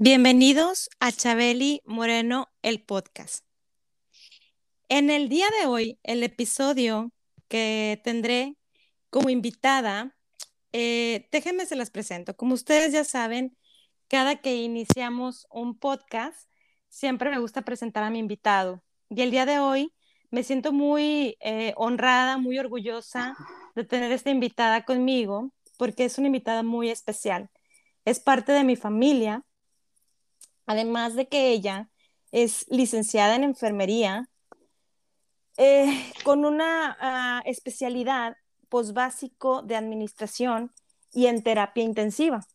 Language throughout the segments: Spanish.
Bienvenidos a Chabeli Moreno, el podcast. En el día de hoy, el episodio que tendré como invitada, eh, déjenme se las presento. Como ustedes ya saben, cada que iniciamos un podcast, siempre me gusta presentar a mi invitado. Y el día de hoy me siento muy eh, honrada, muy orgullosa de tener esta invitada conmigo, porque es una invitada muy especial. Es parte de mi familia, además de que ella es licenciada en enfermería, eh, con una ah, especialidad posbásico de administración y en terapia intensiva.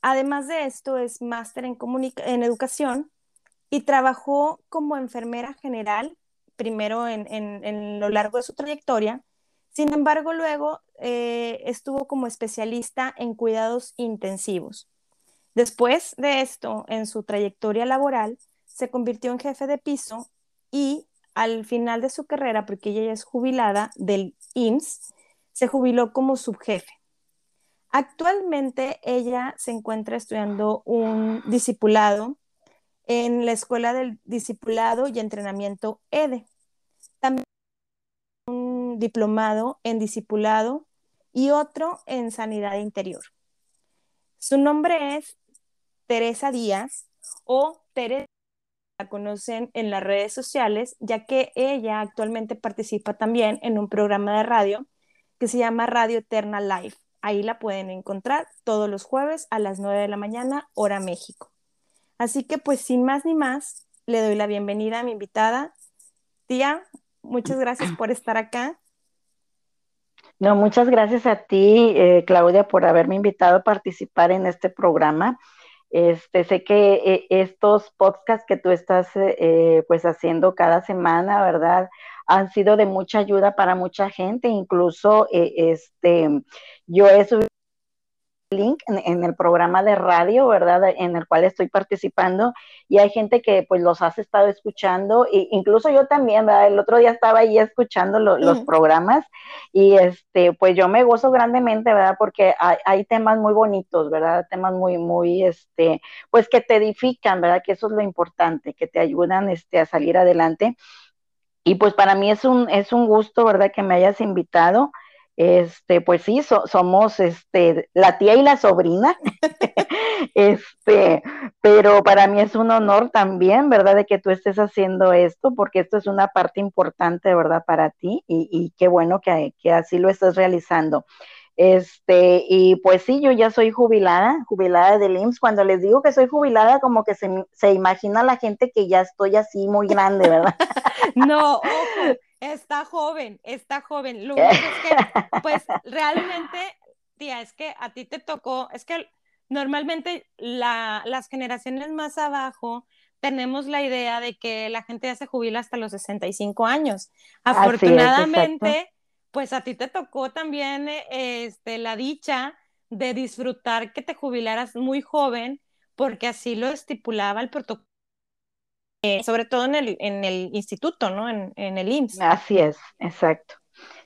Además de esto, es máster en, en educación y trabajó como enfermera general, primero en, lo largo de su trayectoria. Sin embargo, luego eh, estuvo como especialista en cuidados intensivos. Después de esto, en su trayectoria laboral, se convirtió en jefe de piso y al final de su carrera, porque ella ya es jubilada del IMSS, se jubiló como subjefe. Actualmente ella se encuentra estudiando un discipulado en la Escuela del Discipulado y Entrenamiento EDE. También un diplomado en discipulado y otro en sanidad interior. Su nombre es Teresa Díaz o Teresa la conocen en las redes sociales, ya que ella actualmente participa también en un programa de radio que se llama Radio Eterna Live. Ahí la pueden encontrar todos los jueves a las 9 de la mañana, hora México. Así que pues sin más ni más, le doy la bienvenida a mi invitada. Tía, muchas gracias por estar acá. No, muchas gracias a ti, eh, Claudia, por haberme invitado a participar en este programa. Este, sé que eh, estos podcasts que tú estás eh, pues haciendo cada semana, ¿verdad? Han sido de mucha ayuda para mucha gente, incluso este, yo he subido link en, el programa de radio, ¿verdad? En el cual estoy participando y hay gente que pues los has estado escuchando e incluso yo también, ¿verdad? El otro día estaba ahí escuchando los programas y este pues yo me gozo grandemente, ¿verdad? Porque hay, temas muy bonitos, ¿verdad? Temas muy, muy, este, pues que te edifican, ¿verdad? Que eso es lo importante, que te ayudan este, a salir adelante. Y pues para mí es un, es un gusto, ¿verdad? Que me hayas invitado. Este, pues sí, somos este, la tía y la sobrina, este, pero para mí es un honor también, ¿verdad?, de que tú estés haciendo esto, porque esto es una parte importante, ¿verdad?, para ti, y, qué bueno que, que, así lo estás realizando. Este, y pues sí, yo ya soy jubilada, jubilada del IMSS. Cuando les digo que soy jubilada, como que se, se imagina la gente que ya estoy así muy grande, ¿verdad? no, Está joven, está joven. Lo único es que, pues realmente, tía, es que a ti te tocó, es que normalmente las generaciones más abajo tenemos la idea de que la gente ya se jubila hasta los 65 años. Afortunadamente, pues a ti te tocó también este, la dicha de disfrutar que te jubilaras muy joven, porque así lo estipulaba el protocolo eh, sobre todo en el, en el instituto, ¿no? En, el IMSS. Así es, exacto.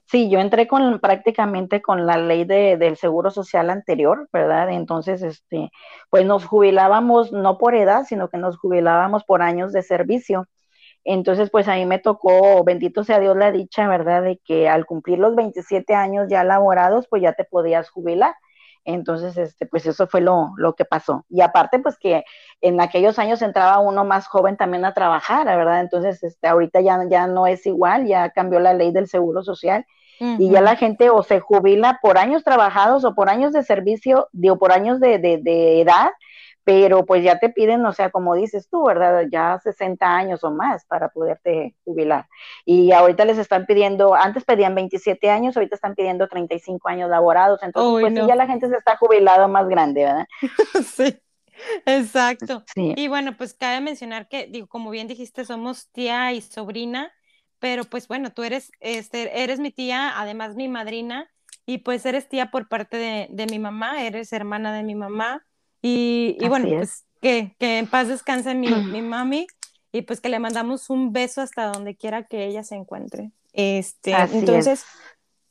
Sí, yo entré con prácticamente con la ley de, del seguro social anterior, ¿verdad? Entonces, este, pues nos jubilábamos no por edad, sino que nos jubilábamos por años de servicio. Entonces, pues a mí me tocó, bendito sea Dios la dicha, ¿verdad? De que al cumplir los 27 años ya laborados, pues ya te podías jubilar. Entonces, este, pues eso fue lo, lo, que pasó. Y aparte, pues que en aquellos años entraba uno más joven también a trabajar, ¿verdad? Entonces, este, ahorita ya, ya no es igual, ya cambió la ley del seguro social y ya la gente o se jubila por años trabajados o por años de servicio, digo, por años de, de, de edad, pero pues ya te piden, o sea, como dices tú, ¿verdad? Ya 60 años o más para poderte jubilar. Y ahorita les están pidiendo, antes pedían 27 años, ahorita están pidiendo 35 años laborados, entonces pues ya la gente se está jubilado más grande, ¿verdad? sí. Exacto. Y bueno, pues cabe mencionar que, digo, como bien dijiste, somos tía y sobrina, pero pues bueno, tú eres, este, eres mi tía, además mi madrina, y pues eres tía por parte de, mi mamá, eres hermana de mi mamá, y, bueno, pues que, que, en paz descanse mi, mi mami, y pues que le mandamos un beso hasta donde quiera que ella se encuentre. Este, entonces,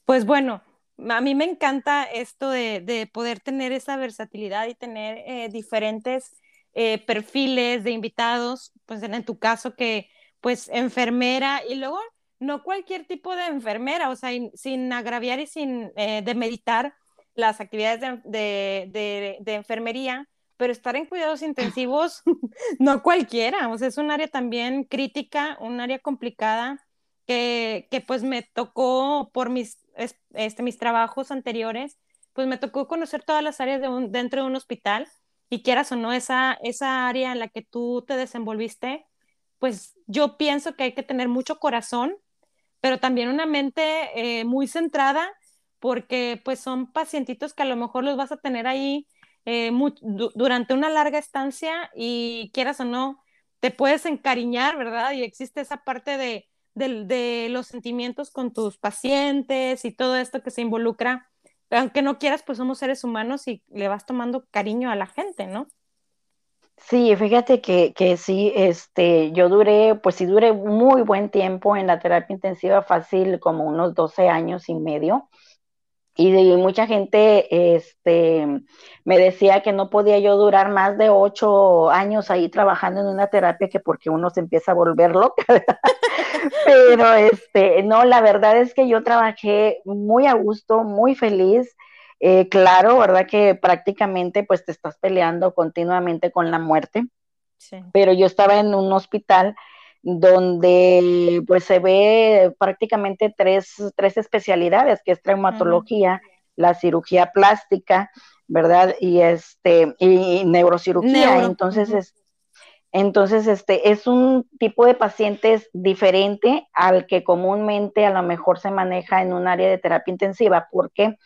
pues bueno, a mí me encanta esto de, poder tener esa versatilidad y tener eh, diferentes eh, perfiles de invitados, pues en, tu caso que pues enfermera y luego no cualquier tipo de enfermera, o sea, sin agraviar y sin eh, demeditar las actividades de, de, enfermería, pero estar en cuidados intensivos, no cualquiera, o sea, es un área también crítica, un área complicada que, que pues me tocó por mis este, mis trabajos anteriores, pues me tocó conocer todas las áreas de dentro de un hospital y quieras o no, esa, esa área en la que tú te desenvolviste, pues yo pienso que hay que tener mucho corazón, pero también una mente eh, muy centrada, porque pues son pacientitos que a lo mejor los vas a tener ahí eh, durante una larga estancia y quieras o no, te puedes encariñar, ¿verdad? Y existe esa parte de, de, los sentimientos con tus pacientes y todo esto que se involucra. Aunque no quieras, pues somos seres humanos y le vas tomando cariño a la gente, ¿no? Sí, fíjate que, que sí, este, yo duré, pues sí duré muy buen tiempo en la terapia intensiva, fácil como unos 12 años y medio y mucha gente este, me decía que no podía yo durar más de ocho años ahí trabajando en una terapia que porque uno se empieza a volver loca. Pero este, no, la verdad es que yo trabajé muy a gusto, muy feliz. Eh, claro, ¿verdad? Que prácticamente pues te estás peleando continuamente con la muerte. Pero yo estaba en un hospital donde pues se ve prácticamente tres, tres especialidades, que es traumatología, la cirugía plástica, ¿verdad? Y este, y neurocirugía. Entonces, es, entonces, este, es un tipo de pacientes diferente al que comúnmente a lo mejor se maneja en un área de terapia intensiva. ¿Por qué?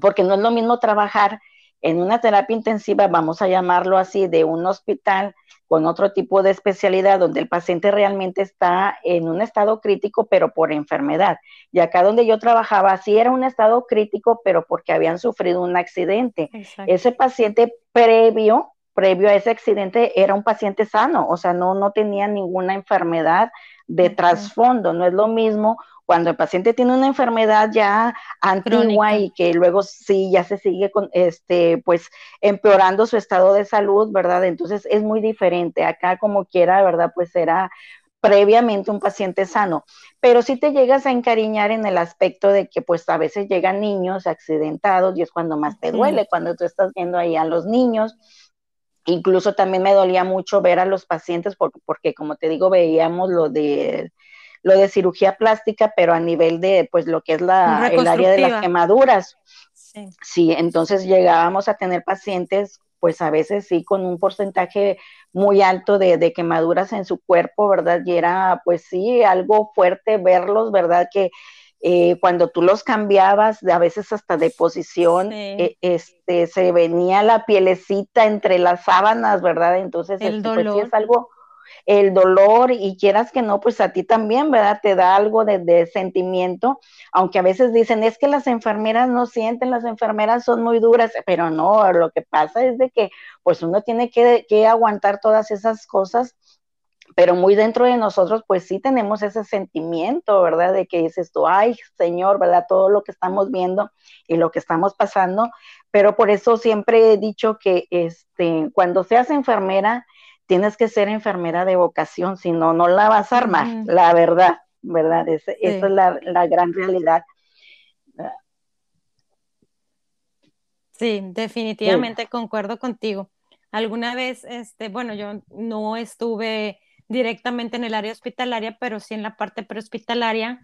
Porque no es lo mismo trabajar en una terapia intensiva, vamos a llamarlo así, de un hospital con otro tipo de especialidad donde el paciente realmente está en un estado crítico, pero por enfermedad. Y acá donde yo trabajaba, sí era un estado crítico, pero porque habían sufrido un accidente. Ese paciente previo, previo a ese accidente, era un paciente sano, o sea, no, no tenía ninguna enfermedad de trasfondo. No es lo mismo cuando el paciente tiene una enfermedad ya antigua y que luego sí ya se sigue con este pues empeorando su estado de salud, ¿verdad? Entonces es muy diferente. Acá como quiera, ¿verdad? Pues era previamente un paciente sano, pero si te llegas a encariñar en el aspecto de que pues a veces llegan niños accidentados y es cuando más te duele, cuando tú estás viendo ahí a los niños. Incluso también me dolía mucho ver a los pacientes porque, porque como te digo, veíamos lo de lo de cirugía plástica, pero a nivel de pues lo que es la, el área de las quemaduras. Sí. entonces llegábamos a tener pacientes pues a veces sí con un porcentaje muy alto de, quemaduras en su cuerpo, ¿verdad? Y era pues sí algo fuerte verlos, ¿verdad? Que eh, cuando tú los cambiabas, a veces hasta de posición, e, este, se venía la pielecita entre las sábanas, ¿verdad? Entonces, el este, pues, sí es algo, el dolor y quieras que no, pues a ti también, ¿verdad? Te da algo de, sentimiento, aunque a veces dicen, es que las enfermeras no sienten, las enfermeras son muy duras, pero no, lo que pasa es de que pues uno tiene que, que aguantar todas esas cosas pero muy dentro de nosotros, pues sí tenemos ese sentimiento, ¿verdad? De que dices tú, ay, Señor, ¿verdad? Todo lo que estamos viendo y lo que estamos pasando, pero por eso siempre he dicho que este, cuando seas enfermera, tienes que ser enfermera de vocación, si no, no la vas a armar, la verdad, ¿verdad? esa es la, gran realidad. Sí, definitivamente concuerdo contigo. Alguna vez, este, bueno, yo no estuve directamente en el área hospitalaria, pero sí en la parte prehospitalaria.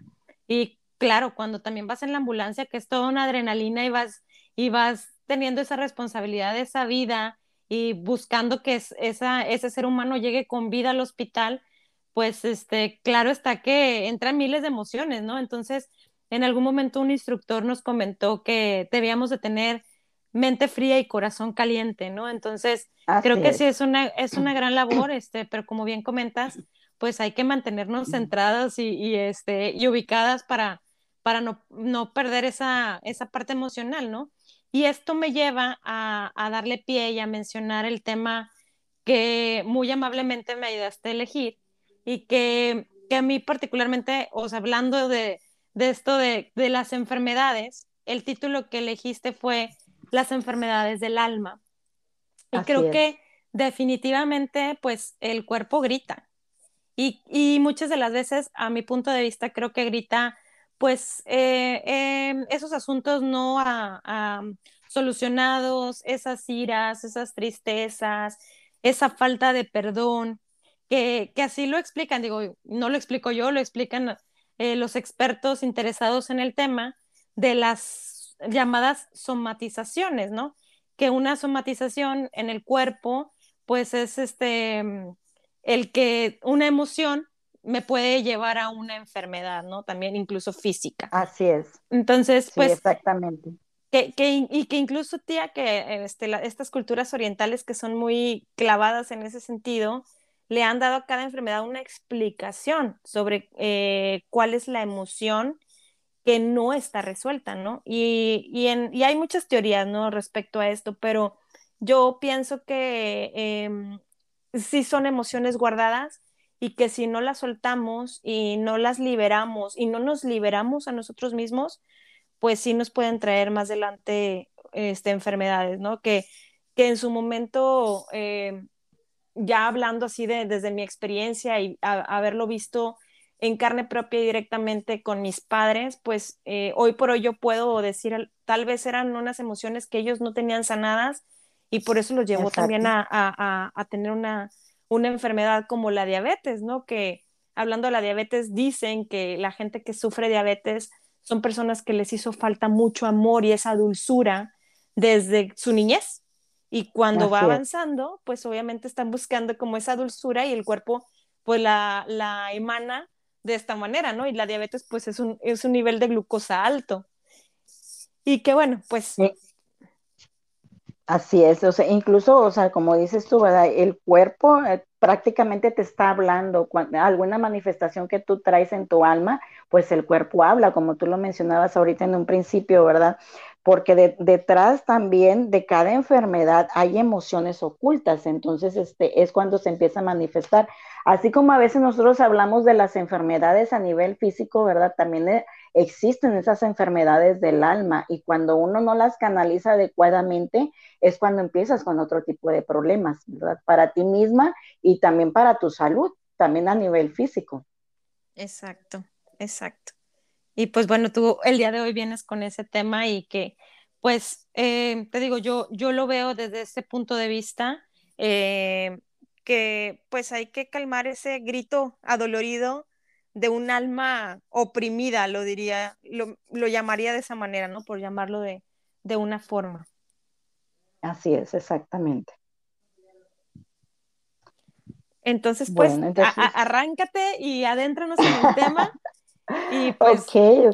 Y claro, cuando también vas en la ambulancia, que es toda una adrenalina y vas, y vas teniendo esa responsabilidad de esa vida y buscando que esa, ese ser humano llegue con vida al hospital, pues este, claro está que entran miles de emociones, ¿no? Entonces, en algún momento un instructor nos comentó que debíamos de tener mente fría y corazón caliente, ¿no? Entonces, creo que sí es una, es una gran labor, este, pero como bien comentas, pues hay que mantenernos centradas y, este, y ubicadas para, para no, no perder esa, esa parte emocional, ¿no? Y esto me lleva a, a, darle pie y a mencionar el tema que muy amablemente me ayudaste a elegir y que, que a mí particularmente, o sea, hablando de, de esto de, de las enfermedades, el título que elegiste fue Las enfermedades del alma. Y creo que definitivamente, pues el cuerpo grita. Y, y, muchas de las veces, a mi punto de vista, creo que grita, pues, eh, em, esos asuntos no a, solucionados, esas iras, esas tristezas, esa falta de perdón, que, que, así lo explican, digo, no lo explico yo, lo explican eh, los expertos interesados en el tema de las llamadas somatizaciones, ¿no? Que una somatización en el cuerpo, pues es este, el que una emoción me puede llevar a una enfermedad, ¿no? También incluso física. Así es. Entonces, pues... exactamente. Que, que, y que incluso, tía, que este, estas culturas orientales que son muy clavadas en ese sentido, le han dado a cada enfermedad una explicación sobre eh, cuál es la emoción que no está resuelta, ¿no? Y, y, en, y, hay muchas teorías, ¿no? Respecto a esto, pero yo pienso que eh, sí son emociones guardadas y que si no las soltamos y no las liberamos y no nos liberamos a nosotros mismos, pues sí nos pueden traer más adelante este, enfermedades, ¿no? Que, que en su momento eh, ya hablando así de, desde mi experiencia y haberlo visto en carne propia y directamente con mis padres, pues eh, hoy por hoy yo puedo decir, tal vez eran unas emociones que ellos no tenían sanadas y por eso los llevó también a, a, a, tener una, una enfermedad como la diabetes, ¿no? Que hablando de la diabetes, dicen que la gente que sufre diabetes son personas que les hizo falta mucho amor y esa dulzura desde su niñez. Y cuando va avanzando, pues obviamente están buscando como esa dulzura y el cuerpo pues la, la emana de esta manera, ¿no? Y la diabetes pues es un, es un nivel de glucosa alto. Y que bueno, pues... Así es, o sea, incluso, o sea, como dices tú, ¿verdad? El cuerpo eh, prácticamente te está hablando, cuando, alguna manifestación que tú traes en tu alma, pues el cuerpo habla, como tú lo mencionabas ahorita en un principio, ¿verdad? porque detrás también de cada enfermedad hay emociones ocultas, entonces este es cuando se empieza a manifestar. Así como a veces nosotros hablamos de las enfermedades a nivel físico, ¿verdad? También eh, existen esas enfermedades del alma y cuando uno no las canaliza adecuadamente es cuando empiezas con otro tipo de problemas, ¿verdad? Para ti misma y también para tu salud, también a nivel físico. Exacto, exacto. Y pues bueno, tú el día de hoy vienes con ese tema y que pues eh, te digo, yo, yo lo veo desde ese punto de vista, eh, que pues hay que calmar ese grito adolorido de un alma oprimida, lo diría, lo, lo llamaría de esa manera, ¿no? Por llamarlo de, de una forma. Así es, exactamente. Entonces, pues, arráncate y adéntranos en el tema y pues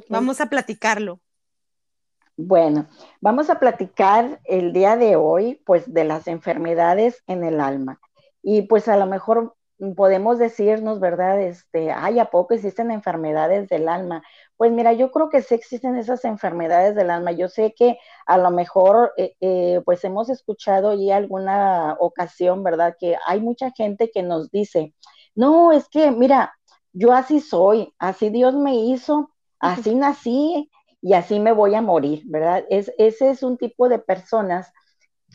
vamos a platicarlo. Bueno, vamos a platicar el día de hoy, pues, de las enfermedades en el alma. Y pues a lo mejor podemos decirnos, ¿verdad? Este, ay, ¿a poco existen enfermedades del alma? Pues mira, yo creo que sí existen esas enfermedades del alma. Yo sé que a lo mejor, eh, eh, pues hemos escuchado y alguna ocasión, ¿verdad? Que hay mucha gente que nos dice, no, es que, mira, yo así soy, así Dios me hizo, así nací y así me voy a morir, ¿verdad? Es, ese es un tipo de personas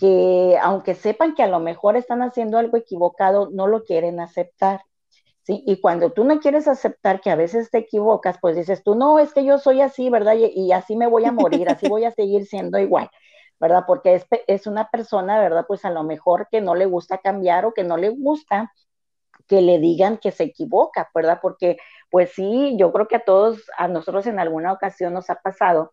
que aunque sepan que a lo mejor están haciendo algo equivocado, no lo quieren aceptar. ¿sí? Y cuando tú no quieres aceptar que a veces te equivocas, pues dices tú, no, es que yo soy así, ¿verdad? Y, así me voy a morir, así voy a seguir siendo igual, ¿verdad? Porque es, es una persona, ¿verdad? Pues a lo mejor que no le gusta cambiar o que no le gusta que le digan que se equivoca, ¿verdad? Porque pues sí, yo creo que a todos, a nosotros en alguna ocasión nos ha pasado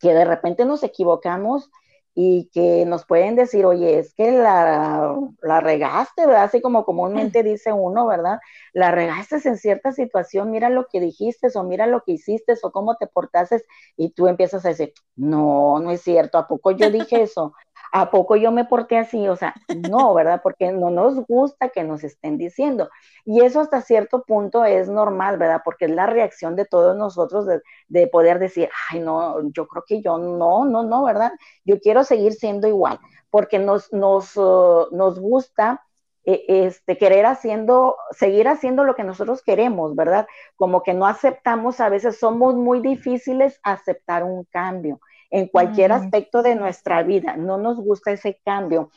que de repente nos equivocamos y que nos pueden decir, oye, es que la, la regaste, ¿verdad? Así como comúnmente dice uno, ¿verdad? La regaste en cierta situación, mira lo que dijiste o mira lo que hiciste o cómo te portaste y tú empiezas a decir, no, no es cierto, ¿a poco yo dije eso? ¿A poco yo me porté así? O sea, no, ¿verdad? Porque no nos gusta que nos estén diciendo. Y eso hasta cierto punto es normal, ¿verdad? Porque es la reacción de todos nosotros de, poder decir, ay, no, yo creo que yo no, no, no, ¿verdad? Yo quiero seguir siendo igual, porque nos, nos, uh, nos gusta e, este, querer haciendo, seguir haciendo lo que nosotros queremos, ¿verdad? Como que no aceptamos, a veces somos muy difíciles aceptar un cambio en cualquier aspecto de nuestra vida. No nos gusta ese cambio.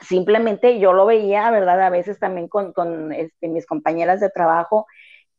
Simplemente yo lo veía, ¿verdad? A veces también con, con este, mis compañeras de trabajo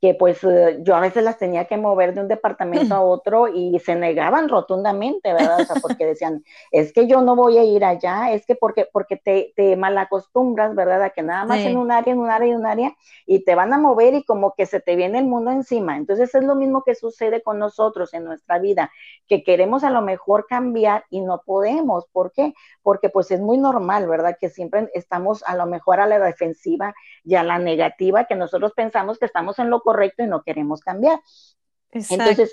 que pues eh, yo a veces las tenía que mover de un departamento a otro y se negaban rotundamente, ¿verdad? O sea, porque decían, es que yo no voy a ir allá, es que porque, porque te, te malacostumbras, ¿verdad? A que nada más en un área, en un área, en un área, y te van a mover y como que se te viene el mundo encima. Entonces es lo mismo que sucede con nosotros en nuestra vida, que queremos a lo mejor cambiar y no podemos. ¿Por qué? Porque pues es muy normal, ¿verdad? Que siempre estamos a lo mejor a la defensiva y a la negativa, que nosotros pensamos que estamos en lo correcto y no queremos cambiar. Entonces,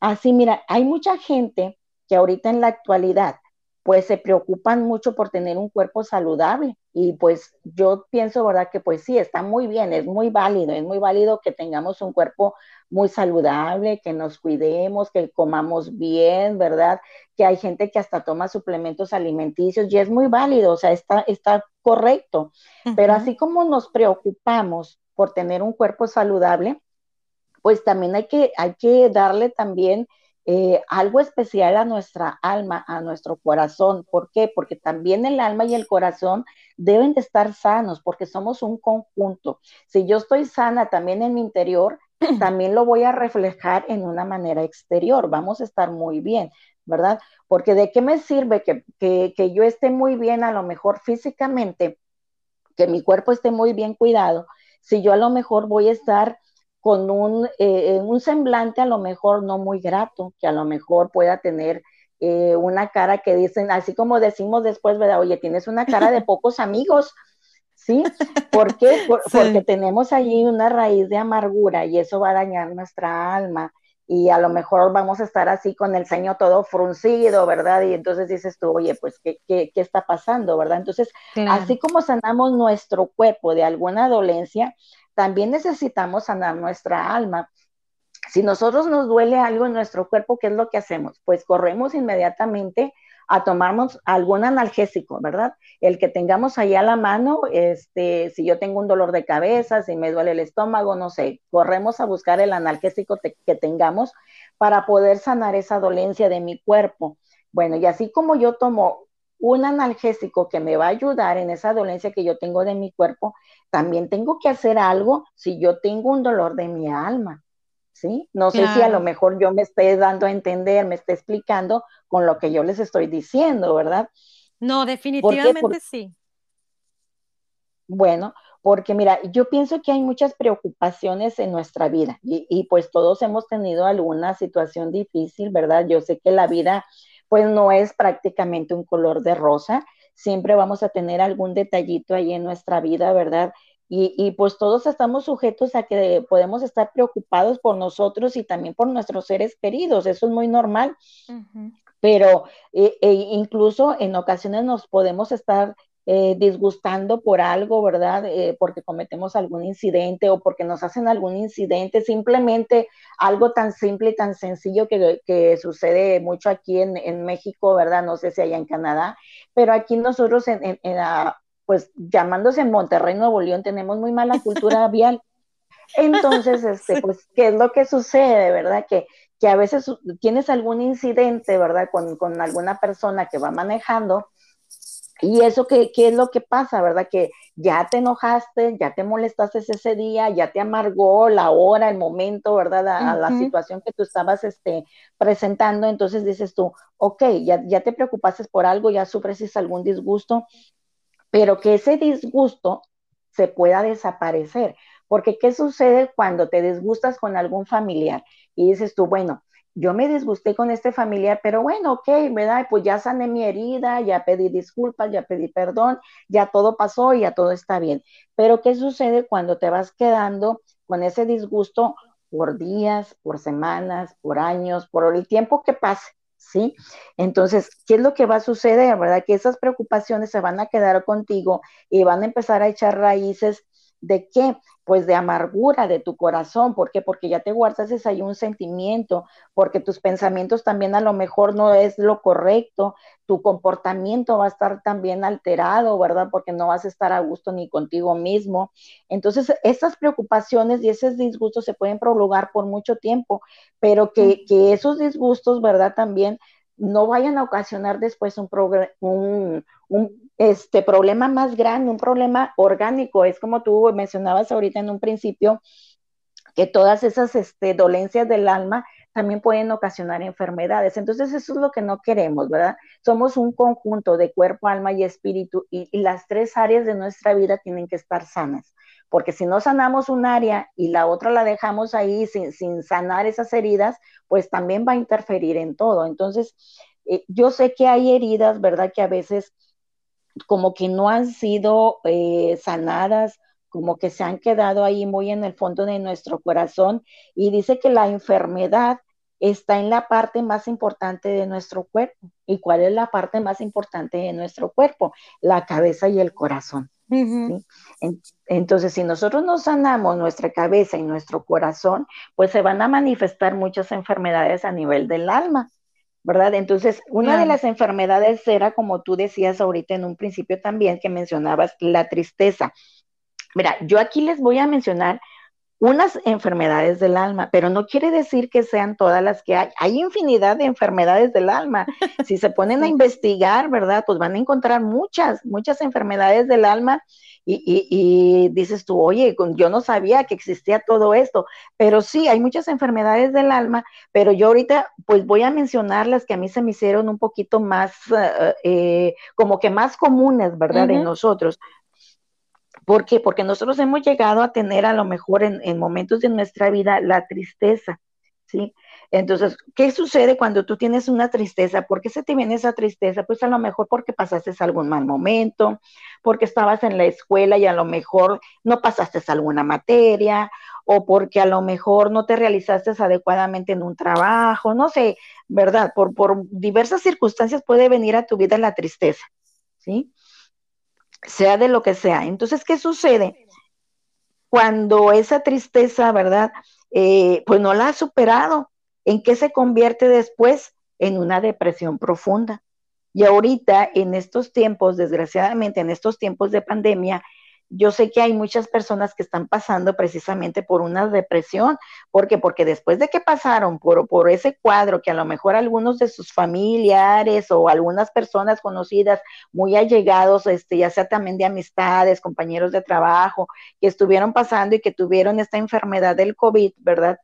así, mira, hay mucha gente que ahorita en la actualidad pues se preocupan mucho por tener un cuerpo saludable y pues yo pienso, ¿verdad? Que pues sí, está muy bien, es muy válido, es muy válido que tengamos un cuerpo muy saludable, que nos cuidemos, que comamos bien, ¿verdad? Que hay gente que hasta toma suplementos alimenticios y es muy válido, o sea, está, está correcto, pero así como nos preocupamos por tener un cuerpo saludable, pues también hay que, hay que darle también eh, algo especial a nuestra alma, a nuestro corazón. ¿Por qué? Porque también el alma y el corazón deben de estar sanos, porque somos un conjunto. Si yo estoy sana también en mi interior, también lo voy a reflejar en una manera exterior. Vamos a estar muy bien, ¿verdad? Porque de qué me sirve que, que, que yo esté muy bien, a lo mejor físicamente, que mi cuerpo esté muy bien cuidado, si yo a lo mejor voy a estar con un, eh, un semblante a lo mejor no muy grato, que a lo mejor pueda tener eh, una cara que dicen, así como decimos después, ¿verdad? Oye, tienes una cara de pocos amigos, ¿sí? ¿Por qué? Porque tenemos allí una raíz de amargura y eso va a dañar nuestra alma y a lo mejor vamos a estar así con el ceño todo fruncido, ¿verdad? Y entonces dices tú, oye, pues, ¿qué, qué, qué está pasando, verdad? Entonces, así como sanamos nuestro cuerpo de alguna dolencia, también necesitamos sanar nuestra alma. Si nosotros nos duele algo en nuestro cuerpo, ¿qué es lo que hacemos? Pues corremos inmediatamente a tomarnos algún analgésico, ¿verdad? El que tengamos ahí a la mano, este, si yo tengo un dolor de cabeza, si me duele el estómago, no sé, corremos a buscar el analgésico que tengamos para poder sanar esa dolencia de mi cuerpo. Bueno, y así como yo tomo un analgésico que me va a ayudar en esa dolencia que yo tengo de mi cuerpo, también tengo que hacer algo si yo tengo un dolor de mi alma. ¿Sí? No sé si a lo mejor yo me esté dando a entender, me esté explicando con lo que yo les estoy diciendo, ¿verdad? No, definitivamente sí. Bueno, porque mira, yo pienso que hay muchas preocupaciones en nuestra vida y, y, pues todos hemos tenido alguna situación difícil, ¿verdad? Yo sé que la vida pues no es prácticamente un color de rosa, siempre vamos a tener algún detallito ahí en nuestra vida, ¿verdad? Y, pues todos estamos sujetos a que podemos estar preocupados por nosotros y también por nuestros seres queridos, eso es muy normal, pero eh, e incluso en ocasiones nos podemos estar eh, disgustando por algo, ¿verdad? Eh, porque cometemos algún incidente o porque nos hacen algún incidente, simplemente algo tan simple y tan sencillo que, que sucede mucho aquí en, en, México, ¿verdad? No sé si allá en Canadá, pero aquí nosotros en, en, en la pues llamándose en Monterrey, Nuevo León, tenemos muy mala cultura vial. Entonces, este, pues, ¿qué es lo que sucede, verdad? Que, que a veces tienes algún incidente, ¿verdad? Con, con alguna persona que va manejando. Y eso, ¿qué, ¿qué, es lo que pasa, verdad? Que ya te enojaste, ya te molestaste ese día, ya te amargó la hora, el momento, ¿verdad? A, la situación que tú estabas este, presentando. Entonces dices tú, ok, ya, ya te preocupaste por algo, ya sufres algún disgusto, pero que ese disgusto se pueda desaparecer. Porque ¿qué sucede cuando te disgustas con algún familiar y dices tú, bueno, yo me disgusté con este familiar, pero bueno, ok, ¿verdad? Pues ya sané mi herida, ya pedí disculpas, ya pedí perdón, ya todo pasó y ya todo está bien. Pero ¿qué sucede cuando te vas quedando con ese disgusto por días, por semanas, por años, por el tiempo que pase? ¿Sí? Entonces, ¿qué es lo que va a suceder, verdad? Que esas preocupaciones se van a quedar contigo y van a empezar a echar raíces ¿De qué? Pues de amargura de tu corazón. ¿Por qué? Porque ya te guardas ahí un sentimiento, porque tus pensamientos también a lo mejor no es lo correcto, tu comportamiento va a estar también alterado, ¿verdad? Porque no vas a estar a gusto ni contigo mismo. Entonces, esas preocupaciones y esos disgustos se pueden prolongar por mucho tiempo, pero que, que esos disgustos, ¿verdad? También no vayan a ocasionar después un, un, este problema más grande, un problema orgánico. Es como tú mencionabas ahorita en un principio, que todas esas este, dolencias del alma también pueden ocasionar enfermedades. Entonces eso es lo que no queremos, ¿verdad? Somos un conjunto de cuerpo, alma y espíritu y, las tres áreas de nuestra vida tienen que estar sanas, porque si no sanamos un área y la otra la dejamos ahí sin, sin sanar esas heridas, pues también va a interferir en todo. Entonces, eh, yo sé que hay heridas, ¿verdad? Que a veces como que no han sido eh, sanadas, como que se han quedado ahí muy en el fondo de nuestro corazón. Y dice que la enfermedad está en la parte más importante de nuestro cuerpo. ¿Y cuál es la parte más importante de nuestro cuerpo? La cabeza y el corazón. Entonces, si nosotros no sanamos nuestra cabeza y nuestro corazón, pues se van a manifestar muchas enfermedades a nivel del alma. ¿verdad? Entonces, una de las enfermedades era, como tú decías ahorita en un principio también, que mencionabas, la tristeza. Mira, yo aquí les voy a mencionar unas enfermedades del alma, pero no quiere decir que sean todas las que hay. Hay infinidad de enfermedades del alma. Si se ponen a investigar, ¿verdad? Pues van a encontrar muchas, muchas enfermedades del alma y, dices tú, oye, yo no sabía que existía todo esto, pero sí, hay muchas enfermedades del alma, pero yo ahorita pues voy a mencionar las que a mí se me hicieron un poquito más, eh, eh, como que más comunes, ¿verdad? En nosotros. ¿Por qué? Porque nosotros hemos llegado a tener a lo mejor en, en momentos de nuestra vida la tristeza, ¿sí? Entonces, ¿qué sucede cuando tú tienes una tristeza? ¿Por qué se te viene esa tristeza? Pues a lo mejor porque pasaste algún mal momento, porque estabas en la escuela y a lo mejor no pasaste alguna materia, o porque a lo mejor no te realizaste adecuadamente en un trabajo, no sé, ¿verdad? Por, por diversas circunstancias puede venir a tu vida la tristeza, ¿sí? Sea de lo que sea. Entonces, ¿qué sucede? Cuando esa tristeza, ¿verdad? Eh, pues no la has superado, ¿En qué se convierte después? En una depresión profunda. Y ahorita, en estos tiempos, desgraciadamente, en estos tiempos de pandemia, yo sé que hay muchas personas que están pasando precisamente por una depresión. ¿Por qué? Porque después de que pasaron por, por, ese cuadro, que a lo mejor algunos de sus familiares o algunas personas conocidas muy allegados, este, ya sea también de amistades, compañeros de trabajo, que estuvieron pasando y que tuvieron esta enfermedad del COVID, ¿verdad?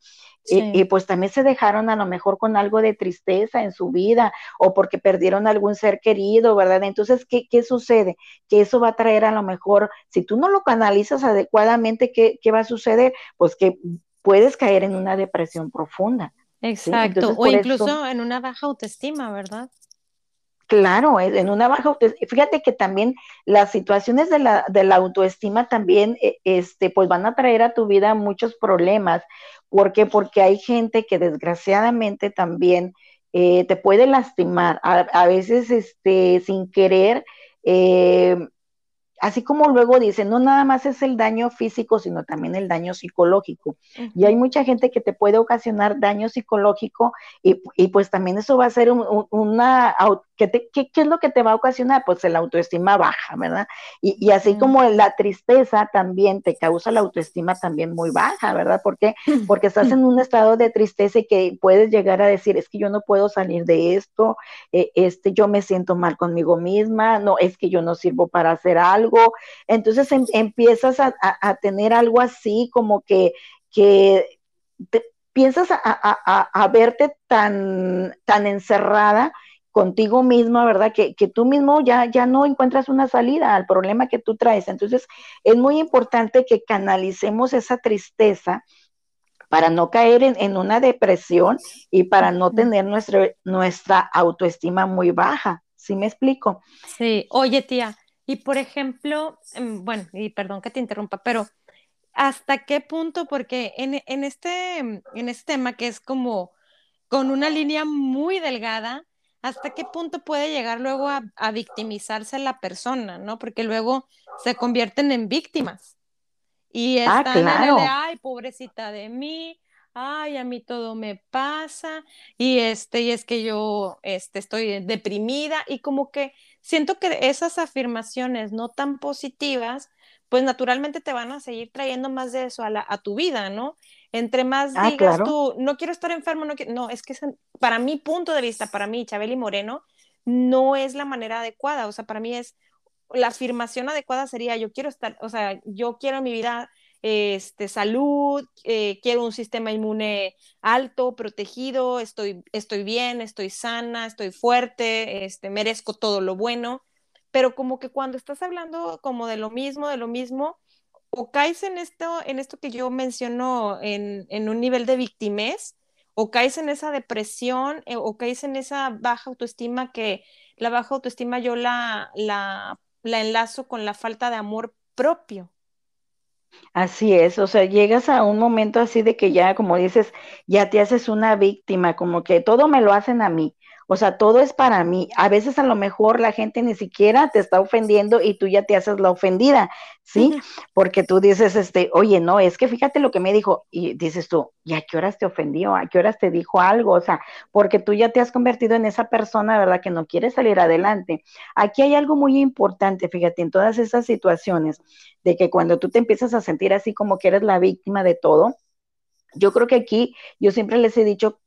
Y, pues también se dejaron a lo mejor con algo de tristeza en su vida o porque perdieron algún ser querido, ¿verdad? Entonces, ¿qué, qué sucede? Que eso va a traer a lo mejor, si tú no lo canalizas adecuadamente, ¿qué, qué va a suceder? Pues que puedes caer en una depresión profunda. Exacto, o incluso en una baja autoestima, ¿verdad? Claro, en una baja autoestima. Fíjate que también las situaciones de la, de la autoestima también, e, este, pues van a traer a tu vida muchos problemas. ¿Por qué? Porque hay gente que desgraciadamente también eh, te puede lastimar, a, veces este, sin querer. Eh, así como luego dicen, no nada más es el daño físico, sino también el daño psicológico. Y hay mucha gente que te puede ocasionar daño psicológico y, y pues también eso va a ser una, ¿qué, es lo que te va a ocasionar? Pues el autoestima baja, ¿verdad? Y, así como la tristeza también te causa la autoestima también muy baja, ¿verdad? ¿Por qué? Porque estás en un estado de tristeza y que puedes llegar a decir, es que yo no puedo salir de esto, eh, este, yo me siento mal conmigo misma, no, es que yo no sirvo para hacer algo. Entonces em, empiezas a, tener algo así como que, que piensas a, verte tan, tan encerrada contigo misma, ¿verdad? Que, que, tú mismo ya, ya no encuentras una salida al problema que tú traes. Entonces, es muy importante que canalicemos esa tristeza para no caer en, una depresión y para no tener nuestra, nuestra autoestima muy baja. ¿Sí me explico? Sí, oye tía, y por ejemplo, em, bueno, y perdón que te interrumpa, pero ¿hasta qué punto? Porque en, en, este, en este tema que es como con una línea muy delgada, ¿hasta qué punto puede llegar luego a, victimizarse la persona, ¿no? Porque luego se convierten en víctimas. Y ah, están en el de, ay, pobrecita de mí, ay, a mí todo me pasa, y este, y es que yo este, estoy deprimida, y como que siento que esas afirmaciones no tan positivas, pues naturalmente te van a seguir trayendo más de eso a, la, a tu vida, ¿no? Entre más ah, digas tú, no quiero estar enfermo, no quiero, no, es que para mi punto de vista, para mí, Chabeli Moreno, no es la manera adecuada, o sea, para mí es, la afirmación adecuada sería, yo quiero estar, o sea, yo quiero mi vida, este, salud, eh, quiero un sistema inmune alto, protegido, estoy, estoy bien, estoy sana, estoy fuerte, este, merezco todo lo bueno, pero como que cuando estás hablando como de lo mismo, de lo mismo, o caes en esto, en esto que yo menciono en, un nivel de victimez, o caes en esa depresión, eh, o caes en esa baja autoestima que la baja autoestima yo la, la, la enlazo con la falta de amor propio. Así es, o sea, llegas a un momento así de que ya, como dices, ya te haces una víctima, como que todo me lo hacen a mí. O sea, todo es para mí. A veces a lo mejor la gente ni siquiera te está ofendiendo y tú ya te haces la ofendida, ¿sí? Porque tú dices, este, oye, no, es que fíjate lo que me dijo. Y dices tú, ¿y a qué horas te ofendió? ¿A qué horas te dijo algo? O sea, porque tú ya te has convertido en esa persona, ¿verdad? Que no quiere salir adelante. Aquí hay algo muy importante, fíjate, en todas esas situaciones, de que cuando tú te empiezas a sentir así como que eres la víctima de todo, yo creo que aquí yo siempre les he dicho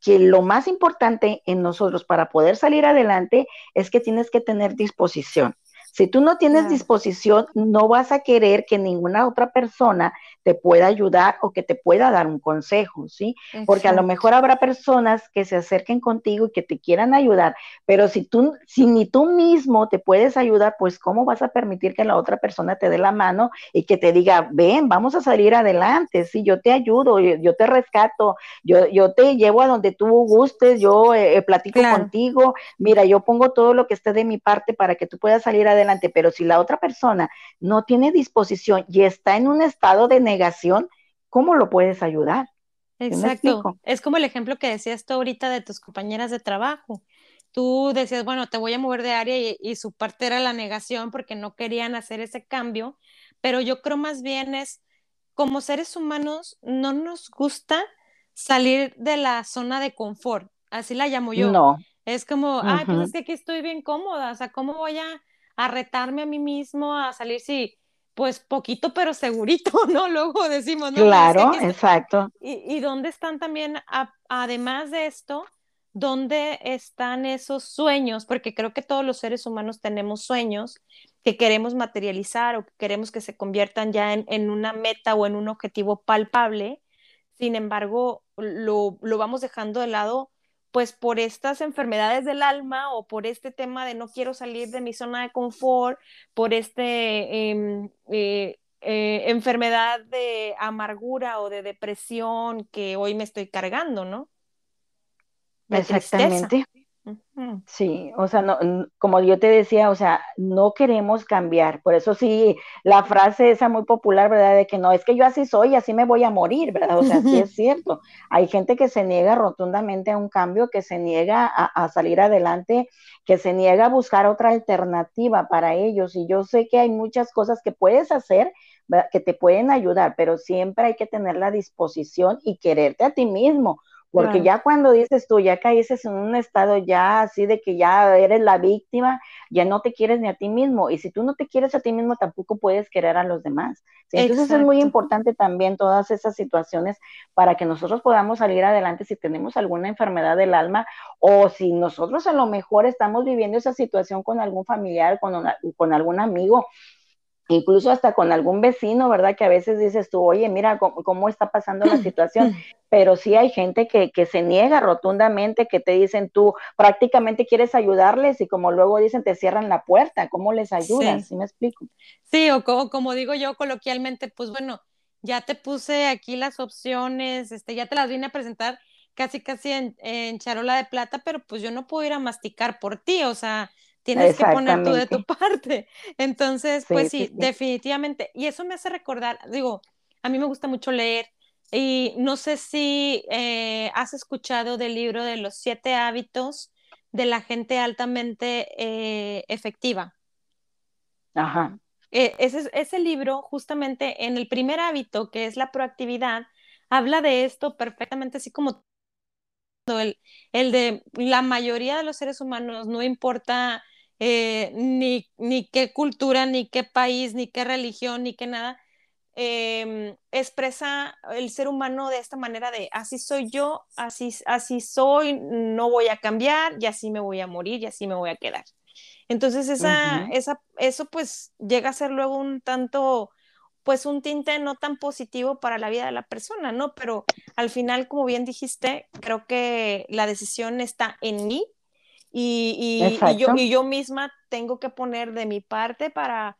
que lo más importante en nosotros para poder salir adelante es que tienes que tener disposición. Si tú no tienes disposición, no vas a querer que ninguna otra persona te pueda ayudar o que te pueda dar un consejo, ¿sí? Porque a lo mejor habrá personas que se acerquen contigo y que te quieran ayudar, pero si tú, si ni tú mismo te puedes ayudar, pues ¿cómo vas a permitir que la otra persona te dé la mano y que te diga, ven, vamos a salir adelante, sí, yo te ayudo, yo, te rescato, yo, yo te llevo a donde tú gustes, yo eh, eh, platico contigo, mira, yo pongo todo lo que esté de mi parte para que tú puedas salir adelante pero si la otra persona no tiene disposición y está en un estado de negación, ¿cómo lo puedes ayudar? Exacto. Es como el ejemplo que decías tú ahorita de tus compañeras de trabajo. Tú decías, bueno, te voy a mover de área y, su parte era la negación porque no querían hacer ese cambio, pero yo creo más bien es, como seres humanos, no nos gusta salir de la zona de confort, así la llamo yo. No. Es como, ay, pues es que aquí estoy bien cómoda, o sea, ¿cómo voy a a retarme a mí mismo a salir, sí, pues poquito pero segurito, ¿no? Luego decimos, ¿no? Claro, exacto. Y, dónde están también, además de esto, dónde están esos sueños? Porque creo que todos los seres humanos tenemos sueños que queremos materializar o que queremos que se conviertan ya en, en una meta o en un objetivo palpable. Sin embargo, lo, lo vamos dejando de lado pues por estas enfermedades del alma o por este tema de no quiero salir de mi zona de confort, por este em, eh, eh, enfermedad de amargura o de depresión que hoy me estoy cargando, ¿no? Exactamente. Sí, o sea, no, como yo te decía, o sea, no queremos cambiar. Por eso sí, la frase esa muy popular, ¿verdad? De que no, es que yo así soy, así me voy a morir, ¿verdad? O sea, sí es cierto. Hay gente que se niega rotundamente a un cambio, que se niega a, salir adelante, que se niega a buscar otra alternativa para ellos. Y yo sé que hay muchas cosas que puedes hacer, que te pueden ayudar, pero siempre hay que tener la disposición y quererte a ti mismo porque ya cuando dices tú, ya caíces en un estado ya así de que ya eres la víctima, ya no te quieres ni a ti mismo. Y si tú no te quieres a ti mismo, tampoco puedes querer a los demás. Entonces es muy importante también todas esas situaciones para que nosotros podamos salir adelante si tenemos alguna enfermedad del alma o si nosotros a lo mejor estamos viviendo esa situación con algún familiar, con, con algún amigo incluso hasta con algún vecino, ¿verdad? Que a veces dices tú, oye, mira cómo, está pasando la situación, pero sí hay gente que, que, se niega rotundamente, que te dicen tú prácticamente quieres ayudarles y como luego dicen te cierran la puerta, ¿cómo les ayudas? ¿Sí, me explico? Sí, o como, como digo yo coloquialmente, pues bueno, ya te puse aquí las opciones, este, ya te las vine a presentar casi, casi en, charola de plata, pero pues yo no puedo ir a masticar por ti, o sea, tienes que poner tú de tu parte. Entonces, pues sí, definitivamente. Y eso me hace recordar, digo, a mí me gusta mucho leer y no sé si eh, has escuchado del libro de los siete hábitos de la gente altamente eh, efectiva. Ajá. Eh, ese, ese libro, justamente en el primer hábito, que es la proactividad, habla de esto perfectamente, así como el, el de la mayoría de los seres humanos, no importa eh, ni, ni qué cultura, ni qué país, ni qué religión, ni qué nada, em, expresa el ser humano de esta manera de así soy yo, así, así soy, no voy a cambiar y así me voy a morir y así me voy a quedar. Entonces esa, esa, eso pues llega a ser luego un tanto, pues un tinte no tan positivo para la vida de la persona, ¿no? Pero al final, como bien dijiste, creo que la decisión está en mí y, y, yo, y yo misma tengo que poner de mi parte para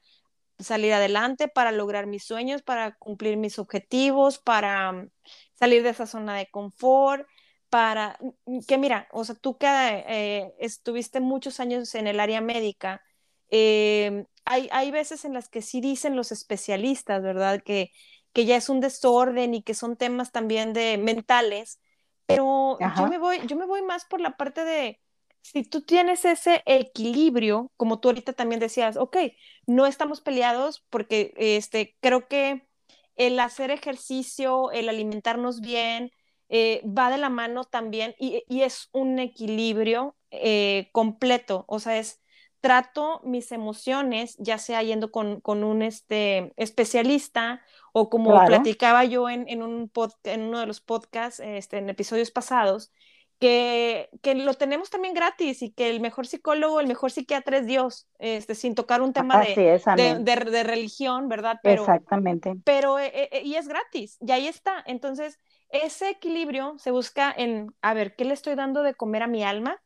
salir adelante, para lograr mis sueños, para cumplir mis objetivos, para salir de esa zona de confort para que mira, o sea, tú que eh, estuviste muchos años en el área médica, eh, hay, hay, veces en las que sí dicen los especialistas, ¿verdad? Que, que ya es un desorden y que son temas también de mentales, pero yo me, voy, yo me voy más por la parte de, si tú tienes ese equilibrio, como tú ahorita también decías, ok, no estamos peleados porque este, creo que el hacer ejercicio, el alimentarnos bien, eh, va de la mano también y, es un equilibrio eh, completo, o sea, es trato mis emociones, ya sea yendo con, un este, especialista o como platicaba yo en, un en uno de los podcasts, este, en episodios pasados, que, lo tenemos también gratis y que el mejor psicólogo, el mejor psiquiatra es Dios, este, sin tocar un tema de, de, religión, ¿verdad? Pero, Exactamente. Pero, eh, y es gratis, y ahí está. Entonces, ese equilibrio se busca en, a ver, ¿qué le estoy dando de comer a mi alma?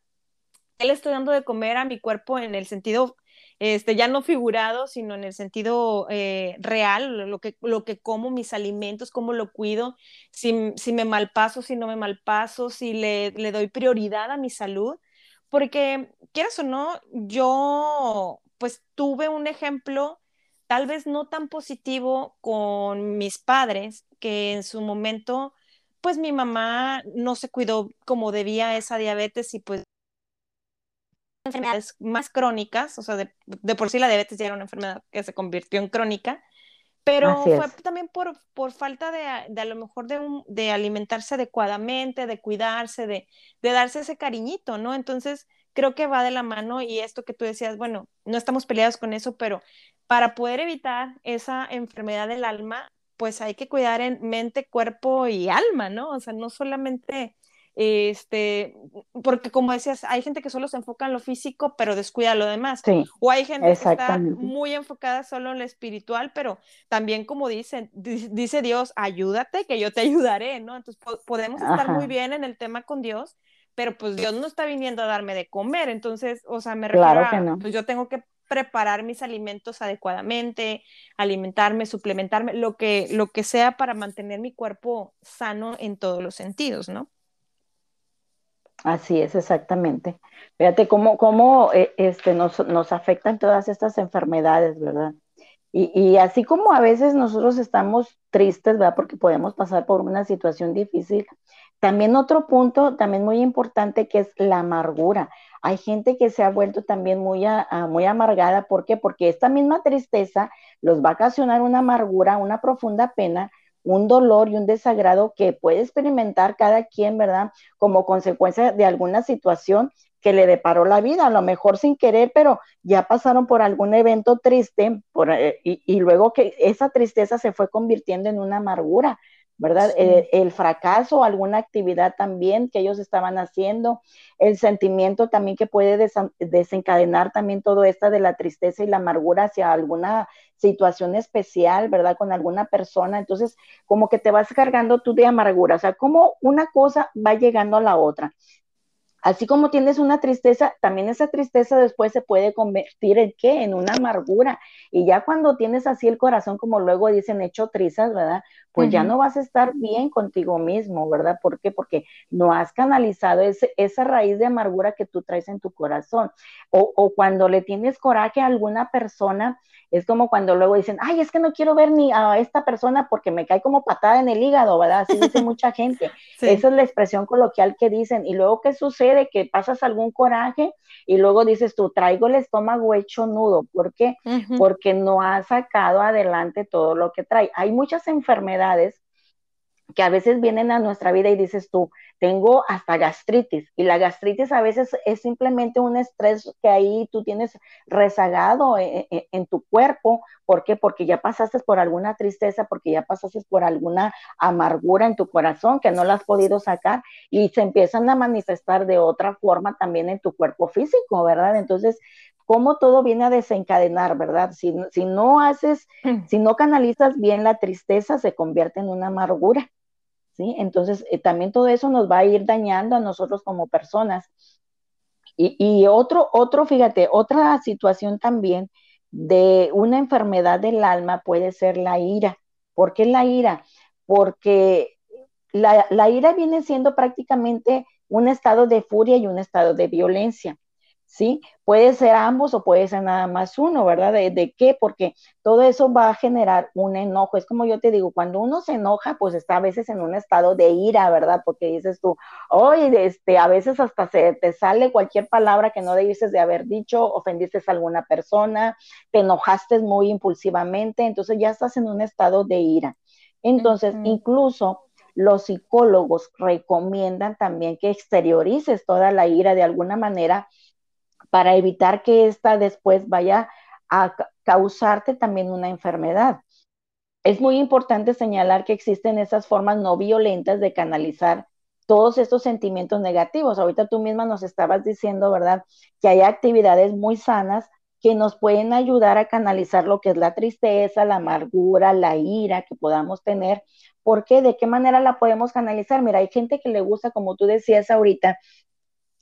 ¿Qué le estoy dando de comer a mi cuerpo en el sentido, este, ya no figurado, sino en el sentido eh, real, lo que, lo que como, mis alimentos, cómo lo cuido, si, si me malpaso, si no me malpaso, si le, le doy prioridad a mi salud? Porque, quieras o no, yo pues tuve un ejemplo tal vez no tan positivo con mis padres, que en su momento pues mi mamá no se cuidó como debía esa diabetes y pues enfermedades más crónicas, o sea, de, por sí la diabetes ya era una enfermedad que se convirtió en crónica, pero fue también por, por falta de, a lo mejor de, de alimentarse adecuadamente, de cuidarse, de, de darse ese cariñito, ¿no? Entonces, creo que va de la mano y esto que tú decías, bueno, no estamos peleados con eso, pero para poder evitar esa enfermedad del alma, pues hay que cuidar en mente, cuerpo y alma, ¿no? O sea, no solamente, este, porque como decías, hay gente que solo se enfoca en lo físico, pero descuida lo demás. Sí, o hay gente que está muy enfocada solo en lo espiritual, pero también como dicen, dice Dios, ayúdate, que yo te ayudaré, ¿no? Entonces podemos estar muy bien en el tema con Dios, pero pues Dios no está viniendo a darme de comer, entonces, o sea, me refiero a, pues yo tengo que preparar mis alimentos adecuadamente, alimentarme, suplementarme, lo que, lo que sea para mantener mi cuerpo sano en todos los sentidos, ¿no? Así es, exactamente. Fíjate cómo, cómo eh, este, nos, nos, afectan todas estas enfermedades, ¿verdad? Y, y, así como a veces nosotros estamos tristes, ¿verdad? Porque podemos pasar por una situación difícil, también otro punto, también muy importante, que es la amargura. Hay gente que se ha vuelto también muy, muy amargada. ¿Por qué? Porque esta misma tristeza los va a ocasionar una amargura, una profunda pena, un dolor y un desagrado que puede experimentar cada quien, ¿verdad? Como consecuencia de alguna situación que le deparó la vida, a lo mejor sin querer, pero ya pasaron por algún evento triste eh, y, y, luego que esa tristeza se fue convirtiendo en una amargura. ¿Verdad? Eh, el, fracaso, alguna actividad también que ellos estaban haciendo, el sentimiento también que puede desencadenar también todo esto de la tristeza y la amargura hacia alguna situación especial, ¿verdad? Con alguna persona. Entonces, como que te vas cargando tú de amargura, o sea, como una cosa va llegando a la otra. Así como tienes una tristeza, también esa tristeza después se puede convertir en qué? En una amargura. Y ya cuando tienes así el corazón, como luego dicen, hecho trizas, ¿verdad? Pues ya no vas a estar bien contigo mismo, ¿verdad? ¿Por qué? Porque no has canalizado ese, esa raíz de amargura que tú traes en tu corazón. O, o cuando le tienes coraje a alguna persona, es como cuando luego dicen, ay, es que no quiero ver ni a esta persona porque me cae como patada en el hígado, ¿verdad? Así dice mucha gente. Esa es la expresión coloquial que dicen. Y luego, ¿qué sucede? Que pasas algún coraje y luego dices tú, traigo el estómago hecho nudo. ¿Por qué? Porque no has sacado adelante todo lo que trae. Hay muchas enfermedades que a veces vienen a nuestra vida y dices tú, tengo hasta gastritis. Y la gastritis a veces es simplemente un estrés que ahí tú tienes rezagado e, e, en, tu cuerpo. ¿Por qué? Porque ya pasaste por alguna tristeza, porque ya pasaste por alguna amargura en tu corazón que no la has podido sacar y se empiezan a manifestar de otra forma también en tu cuerpo físico, ¿verdad? Entonces, cómo todo viene a desencadenar, ¿verdad? Si, si no haces, mm. si no canalizas bien la tristeza, se convierte en una amargura. ¿sí? Entonces, eh, también todo eso nos va a ir dañando a nosotros como personas. Y, otro, otro, fíjate, otra situación también de una enfermedad del alma puede ser la ira. ¿Por qué la ira? Porque la, la ira viene siendo prácticamente un estado de furia y un estado de violencia. ¿Sí? Puede ser ambos o puede ser nada más uno, ¿verdad? ¿De, qué? Porque todo eso va a generar un enojo. Es como yo te digo, cuando uno se enoja, pues está a veces en un estado de ira, ¿verdad? Porque dices tú, oye, este, a veces hasta se te sale cualquier palabra que no debiste de haber dicho, ofendiste a alguna persona, te enojaste muy impulsivamente, entonces ya estás en un estado de ira. Entonces, incluso los psicólogos recomiendan también que exteriorices toda la ira de alguna manera para evitar que esta después vaya a causarte también una enfermedad. Es muy importante señalar que existen esas formas no violentas de canalizar todos estos sentimientos negativos. Ahorita tú misma nos estabas diciendo, ¿verdad? Que hay actividades muy sanas que nos pueden ayudar a canalizar lo que es la tristeza, la amargura, la ira que podamos tener. ¿Por qué? ¿De qué manera la podemos canalizar? Mira, hay gente que le gusta, como tú decías ahorita,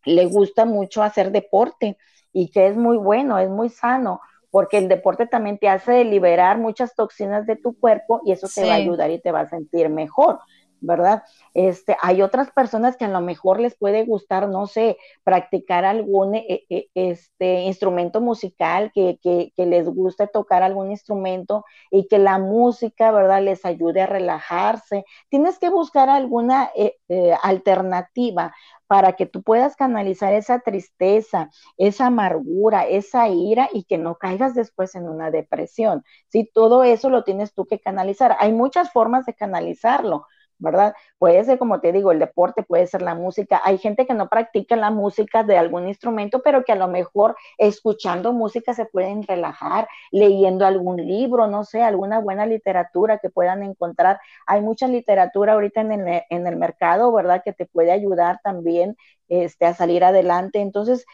le gusta mucho hacer deporte y que es muy bueno, es muy sano, porque el deporte también te hace liberar muchas toxinas de tu cuerpo y eso te va a ayudar y te va a sentir mejor. ¿verdad? Este, hay otras personas que a lo mejor les puede gustar, no sé, practicar algún eh, eh, este, instrumento musical, que, que, les guste tocar algún instrumento y que la música, ¿verdad?, les ayude a relajarse. Tienes que buscar alguna eh, alternativa para que tú puedas canalizar esa tristeza, esa amargura, esa ira y que no caigas después en una depresión. Si todo eso lo tienes tú que canalizar. Hay muchas formas de canalizarlo. ¿Verdad? Puede ser, como te digo, el deporte, puede ser la música. Hay gente que no practica la música de algún instrumento, pero que a lo mejor escuchando música se pueden relajar, leyendo algún libro, no sé, alguna buena literatura que puedan encontrar. Hay mucha literatura ahorita en el, en el mercado, ¿verdad? Que te puede ayudar también este, a salir adelante. Entonces,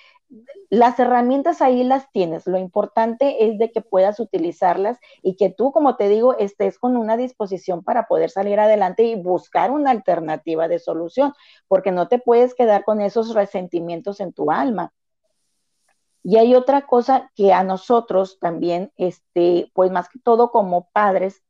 las herramientas ahí las tienes. Lo importante es de que puedas utilizarlas y que tú, como te digo, estés con una disposición para poder salir adelante y buscar una alternativa de solución, porque no te puedes quedar con esos resentimientos en tu alma. Y hay otra cosa que a nosotros también, este, pues más que todo como padres,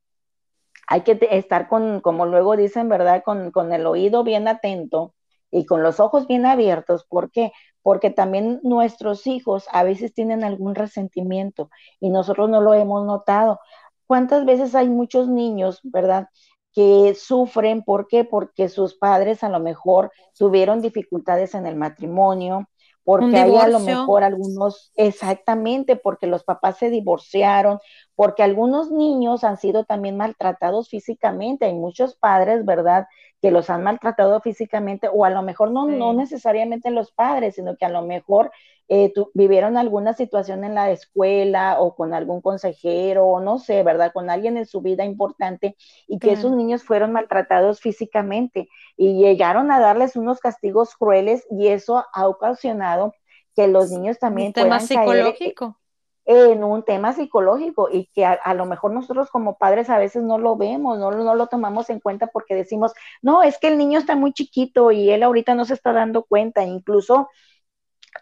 hay que estar con, como luego dicen, ¿verdad? Con, con el oído bien atento y con los ojos bien abiertos. ¿Por qué? Porque también nuestros hijos a veces tienen algún resentimiento y nosotros no lo hemos notado. ¿Cuántas veces hay muchos niños, verdad? que sufren, ¿por qué? Porque sus padres a lo mejor tuvieron dificultades en el matrimonio, porque hay a lo mejor algunos, exactamente, porque los papás se divorciaron, porque algunos niños han sido también maltratados físicamente, hay muchos padres, ¿verdad?, que los han maltratado físicamente, o a lo mejor no, no necesariamente los padres, sino que a lo mejor eh, vivieron alguna situación en la escuela o con algún consejero, o no sé, ¿verdad? Con alguien en su vida importante y que esos niños fueron maltratados físicamente y llegaron a darles unos castigos crueles y eso ha ocasionado que los niños también... Un tema psicológico. En un tema psicológico y que a, lo mejor nosotros como padres a veces no lo vemos, no, no lo tomamos en cuenta porque decimos, no, es que el niño está muy chiquito y él ahorita no se está dando cuenta, incluso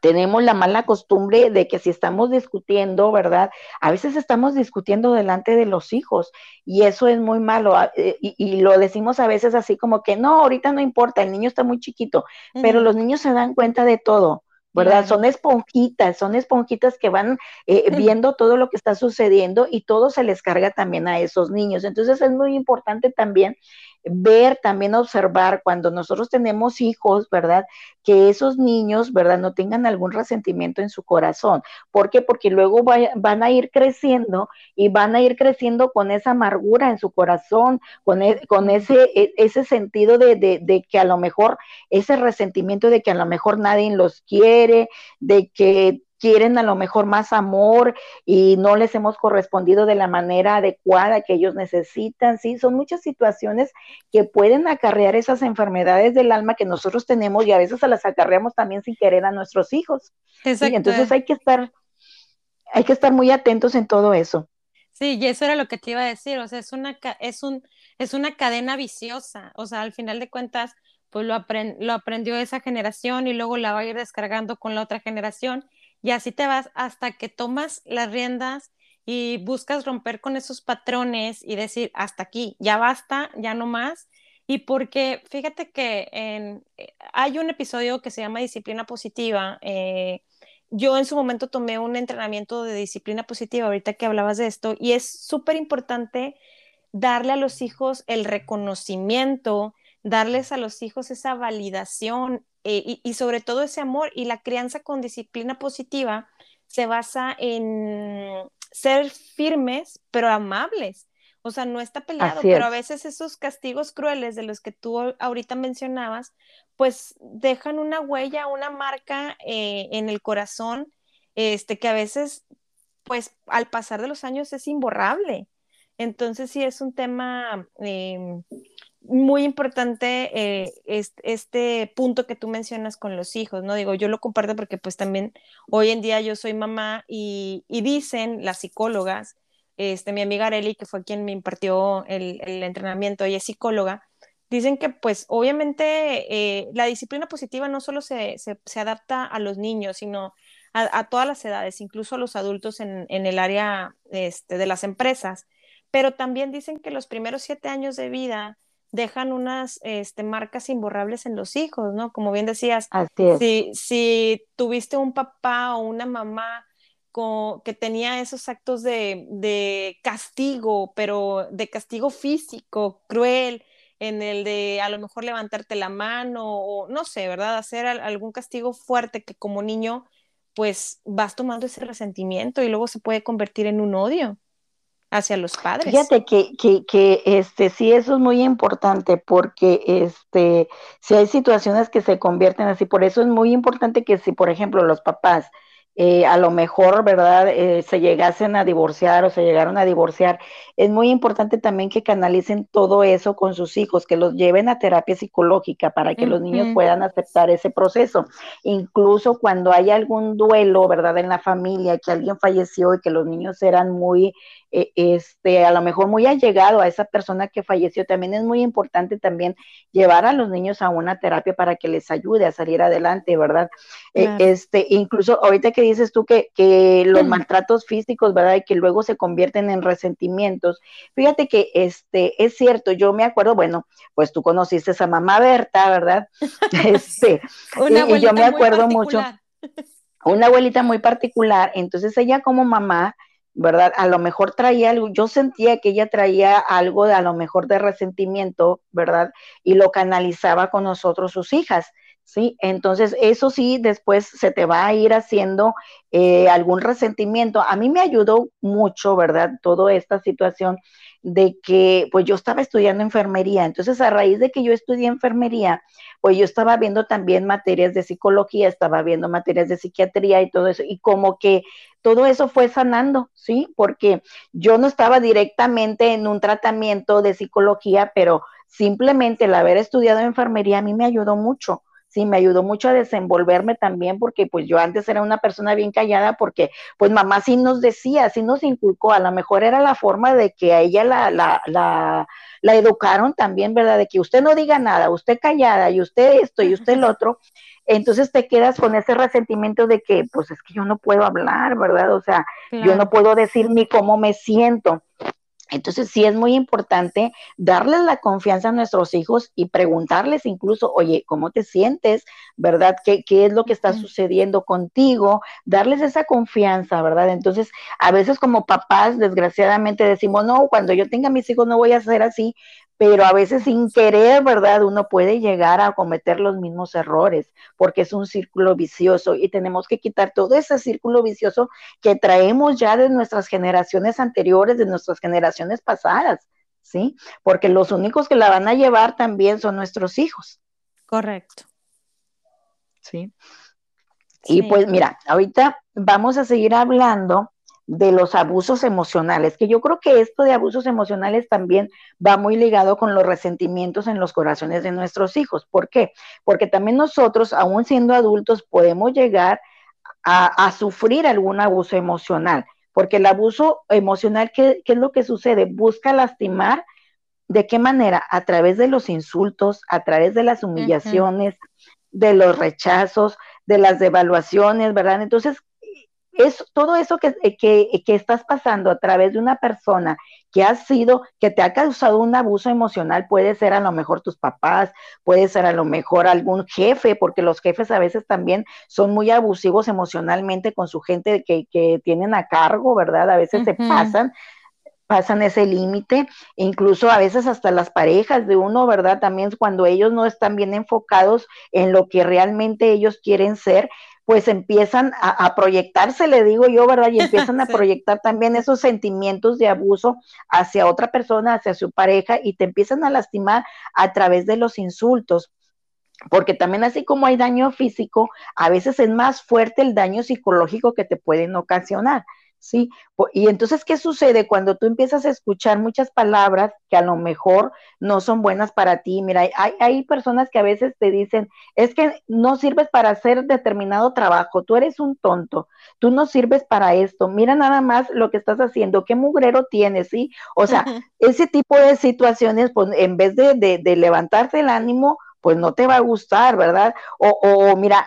tenemos la mala costumbre de que si estamos discutiendo, ¿verdad? A veces estamos discutiendo delante de los hijos y eso es muy malo ah, eh, y, lo decimos a veces así como que no, ahorita no importa, el niño está muy chiquito, pero los niños se dan cuenta de todo. ¿Verdad? Son esponjitas, son esponjitas que van eh, viendo todo lo que está sucediendo y todo se les carga también a esos niños. Entonces es muy importante también ver, también observar cuando nosotros tenemos hijos, ¿verdad? Que esos niños, ¿verdad? No tengan algún resentimiento en su corazón. ¿Por qué? Porque luego van a ir creciendo y van a ir creciendo con esa amargura en su corazón, con, e, con ese, e, ese sentido de, de, de que a lo mejor, ese resentimiento de que a lo mejor nadie los quiere, de que quieren a lo mejor más amor y no les hemos correspondido de la manera adecuada que ellos necesitan, ¿sí? Son muchas situaciones que pueden acarrear esas enfermedades del alma que nosotros tenemos y a veces se las acarreamos también sin querer a nuestros hijos. Exacto. Entonces hay que estar, hay que estar muy atentos en todo eso. Sí, y eso era lo que te iba a decir, o sea, es una, es un, es una cadena viciosa, o sea, al final de cuentas, pues lo, lo aprendió esa generación y luego la va a ir descargando con la otra generación y así te vas hasta que tomas las riendas y buscas romper con esos patrones y decir, hasta aquí, ya basta, ya no más. Y porque fíjate que eh, hay un episodio que se llama Disciplina Positiva. Eh, yo en su momento tomé un entrenamiento de disciplina positiva, ahorita que hablabas de esto, y es súper importante darle a los hijos el reconocimiento, darles a los hijos esa validación, eh, y, sobre todo ese amor y la crianza con disciplina positiva se basa en ser firmes pero amables. O sea, no está peleado, pero a veces esos castigos crueles de los que tú ahorita mencionabas, pues dejan una huella, una marca eh, en el corazón, este, que a veces, pues al pasar de los años es imborrable. Entonces sí es un tema em, muy importante eh, este, punto que tú mencionas con los hijos, ¿no? Digo, yo lo comparto porque pues también hoy en día yo soy mamá y, dicen las psicólogas, este, mi amiga Areli, que fue quien me impartió el, entrenamiento, ella es psicóloga, dicen que pues obviamente eh, la disciplina positiva no solo se, adapta a los niños, sino a, todas las edades, incluso a los adultos en, el área este, de las empresas, pero también dicen que los primeros siete años de vida dejan unas este, marcas imborrables en los hijos, ¿no? Como bien decías, si, si tuviste un papá o una mamá que tenía esos actos de, castigo, pero de castigo físico, cruel, en el de a lo mejor levantarte la mano o no sé, ¿verdad? Hacer algún castigo fuerte que como niño pues vas tomando ese resentimiento y luego se puede convertir en un odio hacia los padres. Fíjate que, que, que, este, sí, eso es muy importante porque este, si hay situaciones que se convierten así, por eso es muy importante que si, por ejemplo, los papás eh, a lo mejor, ¿verdad?, eh, se llegasen a divorciar o se llegaron a divorciar, es muy importante también que canalicen todo eso con sus hijos, que los lleven a terapia psicológica para que los niños puedan aceptar ese proceso. Incluso cuando hay algún duelo, ¿verdad?, en la familia, que alguien falleció y que los niños eran muy e, este, a lo mejor muy allegado a esa persona que falleció, también es muy importante también llevar a los niños a una terapia para que les ayude a salir adelante, ¿verdad? E, este, incluso ahorita que dices tú que, que los maltratos físicos, ¿verdad? Y que luego se convierten en resentimientos. Fíjate que este, es cierto, yo me acuerdo, bueno, pues tú conociste a mamá Berta, ¿verdad? Este, y, yo me acuerdo mucho. Una abuelita muy particular, entonces ella como mamá, ¿verdad? A lo mejor traía algo, yo sentía que ella traía algo de a lo mejor de resentimiento, ¿verdad? Y lo canalizaba con nosotros, sus hijas, ¿sí? Entonces, eso sí, después se te va a ir haciendo eh, algún resentimiento. A mí me ayudó mucho, ¿verdad? Toda esta situación de que pues yo estaba estudiando enfermería, entonces a raíz de que yo estudié enfermería, pues yo estaba viendo también materias de psicología, estaba viendo materias de psiquiatría y todo eso, y como que todo eso fue sanando, ¿sí? Porque yo no estaba directamente en un tratamiento de psicología, pero simplemente el haber estudiado enfermería a mí me ayudó mucho, sí, me ayudó mucho a desenvolverme también porque pues yo antes era una persona bien callada porque pues mamá sí nos decía, sí nos inculcó, a lo mejor era la forma de que a ella la, la, la, la educaron también, ¿verdad? De que usted no diga nada, usted callada y usted esto y usted el otro, entonces te quedas con ese resentimiento de que, pues es que yo no puedo hablar, ¿verdad? O sea, yo no puedo decir ni cómo me siento. Entonces sí es muy importante darles la confianza a nuestros hijos y preguntarles incluso, oye, ¿cómo te sientes? ¿Verdad? ¿Qué, qué es lo que está sucediendo contigo? Darles esa confianza, ¿verdad? Entonces, a veces como papás, desgraciadamente decimos, no, cuando yo tenga mis hijos no voy a ser así, pero a veces sin querer, ¿verdad? Uno puede llegar a cometer los mismos errores porque es un círculo vicioso y tenemos que quitar todo ese círculo vicioso que traemos ya de nuestras generaciones anteriores, de nuestras generaciones pasadas, ¿sí? Porque los únicos que la van a llevar también son nuestros hijos. Correcto. Sí. Y pues mira, ahorita vamos a seguir hablando de los abusos emocionales, que yo creo que esto de abusos emocionales también va muy ligado con los resentimientos en los corazones de nuestros hijos. ¿Por qué? Porque también nosotros, aún siendo adultos, podemos llegar a, sufrir algún abuso emocional, porque el abuso emocional, ¿qué, es lo que sucede? Busca lastimar. ¿De qué manera? A través de los insultos, a través de las humillaciones, de los rechazos, de las devaluaciones, ¿verdad? Entonces, es todo eso eh, que, que, estás pasando a través de una persona que ha sido, que te ha causado un abuso emocional, puede ser a lo mejor tus papás, puede ser a lo mejor algún jefe, porque los jefes a veces también son muy abusivos emocionalmente con su gente que, que tienen a cargo, ¿verdad? A veces se pasan pasan ese límite, incluso a veces hasta las parejas de uno, ¿verdad? También cuando ellos no están bien enfocados en lo que realmente ellos quieren ser, pues empiezan a, proyectarse, le digo yo, ¿verdad? Y empiezan a proyectar también esos sentimientos de abuso hacia otra persona, hacia su pareja, y te empiezan a lastimar a través de los insultos. Porque también así como hay daño físico, a veces es más fuerte el daño psicológico que te pueden ocasionar. ¿Sí? Y entonces, ¿qué sucede cuando tú empiezas a escuchar muchas palabras que a lo mejor no son buenas para ti? Mira, hay, hay personas que a veces te dicen, es que no sirves para hacer determinado trabajo, tú eres un tonto, tú no sirves para esto, mira nada más lo que estás haciendo, qué mugrero tienes, ¿sí? O sea, ese tipo de situaciones, pues en vez de, de, de levantarte el ánimo, pues no te va a gustar, ¿verdad? O, mira,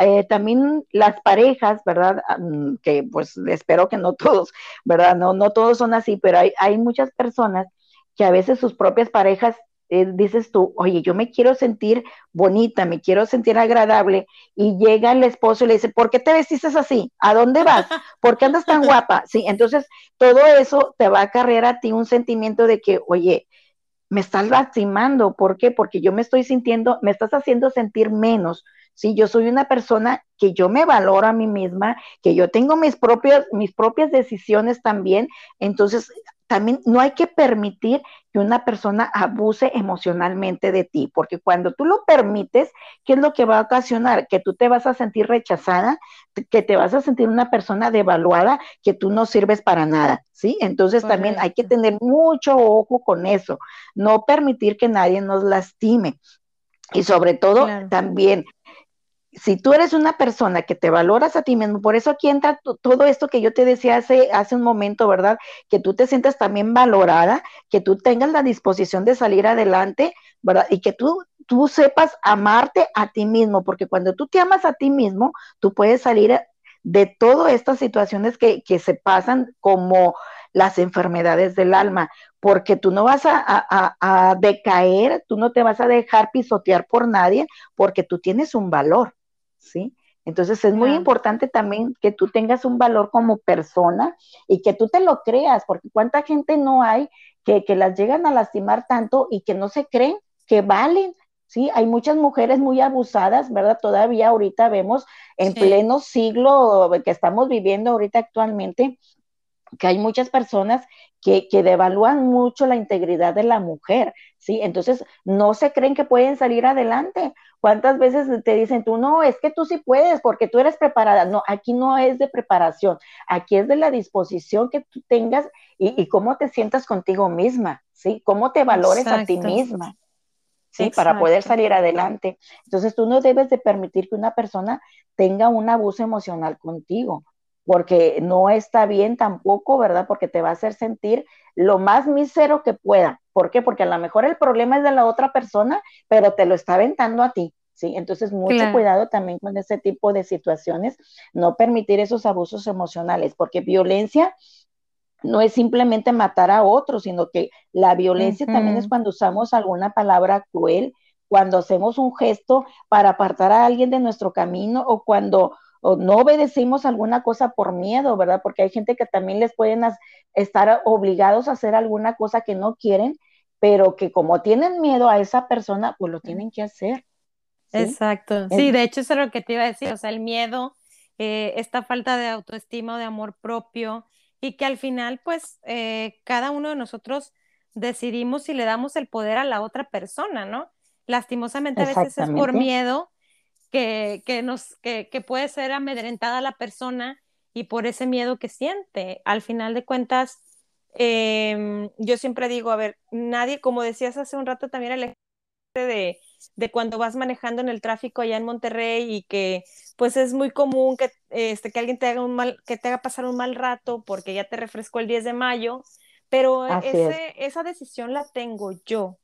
eh, también las parejas, ¿verdad? Mm, que pues espero que no todos, ¿verdad? No, no todos son así, pero hay, hay muchas personas que a veces sus propias parejas eh, dices tú, oye, yo me quiero sentir bonita, me quiero sentir agradable, y llega el esposo y le dice, ¿por qué te vestiste así? ¿A dónde vas? ¿Por qué andas tan guapa? Sí, entonces todo eso te va a acarrear a ti un sentimiento de que, oye, me estás lastimando. ¿Por qué? Porque yo me estoy sintiendo, me estás haciendo sentir menos. Si yo soy una persona que yo me valoro a mí misma, que yo tengo mis propias, mis propias decisiones también, entonces también no hay que permitir que una persona abuse emocionalmente de ti, porque cuando tú lo permites, ¿qué es lo que va a ocasionar? Que tú te vas a sentir rechazada, que te vas a sentir una persona devaluada, que tú no sirves para nada, ¿sí? Entonces también hay que tener mucho ojo con eso, no permitir que nadie nos lastime. Y sobre todo también si tú eres una persona que te valoras a ti mismo, por eso aquí entra todo esto que yo te decía hace, hace un momento, ¿verdad? Que tú te sientas también valorada, que tú tengas la disposición de salir adelante, ¿verdad? Y que tú, tú sepas amarte a ti mismo, porque cuando tú te amas a ti mismo, tú puedes salir de todas estas situaciones que, que se pasan como las enfermedades del alma, porque tú no vas a, a, decaer, tú no te vas a dejar pisotear por nadie, porque tú tienes un valor. ¿Sí? Entonces es muy importante también que tú tengas un valor como persona y que tú te lo creas, porque cuánta gente no hay que, las llegan a lastimar tanto y que no se creen que valen. Sí, hay muchas mujeres muy abusadas, ¿verdad? Todavía ahorita vemos en pleno siglo que estamos viviendo ahorita actualmente, que hay muchas personas que, que, devalúan mucho la integridad de la mujer, ¿sí? Entonces, no se creen que pueden salir adelante. ¿Cuántas veces te dicen tú, no, es que tú sí puedes porque tú eres preparada? No, aquí no es de preparación, aquí es de la disposición que tú tengas y, cómo te sientas contigo misma, ¿sí? Cómo te valores a ti misma. ¿sí? Para poder salir adelante. Entonces tú no debes de permitir que una persona tenga un abuso emocional contigo, porque no está bien tampoco, ¿verdad? Porque te va a hacer sentir lo más mísero que pueda. ¿Por qué? Porque a lo mejor el problema es de la otra persona, pero te lo está aventando a ti. ¿Sí? Entonces, mucho cuidado también con ese tipo de situaciones, no permitir esos abusos emocionales, porque violencia no es simplemente matar a otros, sino que la violencia también es cuando usamos alguna palabra cruel, cuando hacemos un gesto para apartar a alguien de nuestro camino o cuando no obedecimos alguna cosa por miedo, ¿verdad? Porque hay gente que también les pueden estar obligados a hacer alguna cosa que no quieren, pero que como tienen miedo a esa persona, pues lo tienen que hacer. Exacto. Sí, de hecho eso es lo que te iba a decir, o sea, el miedo, eh, esta falta de autoestima o de amor propio, y que al final, pues, eh, cada uno de nosotros decidimos si le damos el poder a la otra persona, ¿no? Lastimosamente a veces es por miedo que, que nos, que, que, puede ser amedrentada la persona y por ese miedo que siente. Al final de cuentas, em, yo siempre digo, a ver, nadie, como decías hace un rato también, el de de cuando vas manejando en el tráfico allá en Monterrey y que pues es muy común que, este, que alguien te haga, un mal, que te haga pasar un mal rato porque ya te refrescó el 10 de mayo, pero ese, esa decisión la tengo yo.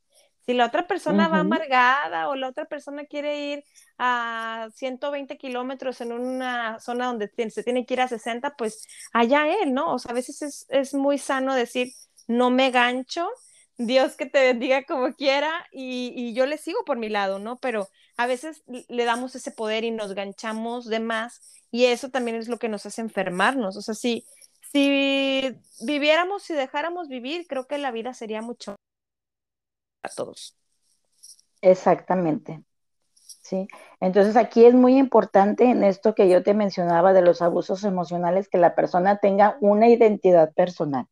Si la otra persona va amargada o la otra persona quiere ir a 120 kilómetros en una zona donde se tiene que ir a 60, pues allá él, ¿no? O sea, a veces es, es muy sano decir, no me gancho Dios que te bendiga como quiera y, yo le sigo por mi lado, ¿no? Pero a veces le damos ese poder y nos ganchamos de más y eso también es lo que nos hace enfermarnos. O sea, si, si viviéramos y dejáramos vivir, creo que la vida sería mucho a todos. Exactamente. Sí. Entonces aquí es muy importante en esto que yo te mencionaba de los abusos emocionales que la persona tenga una identidad personal.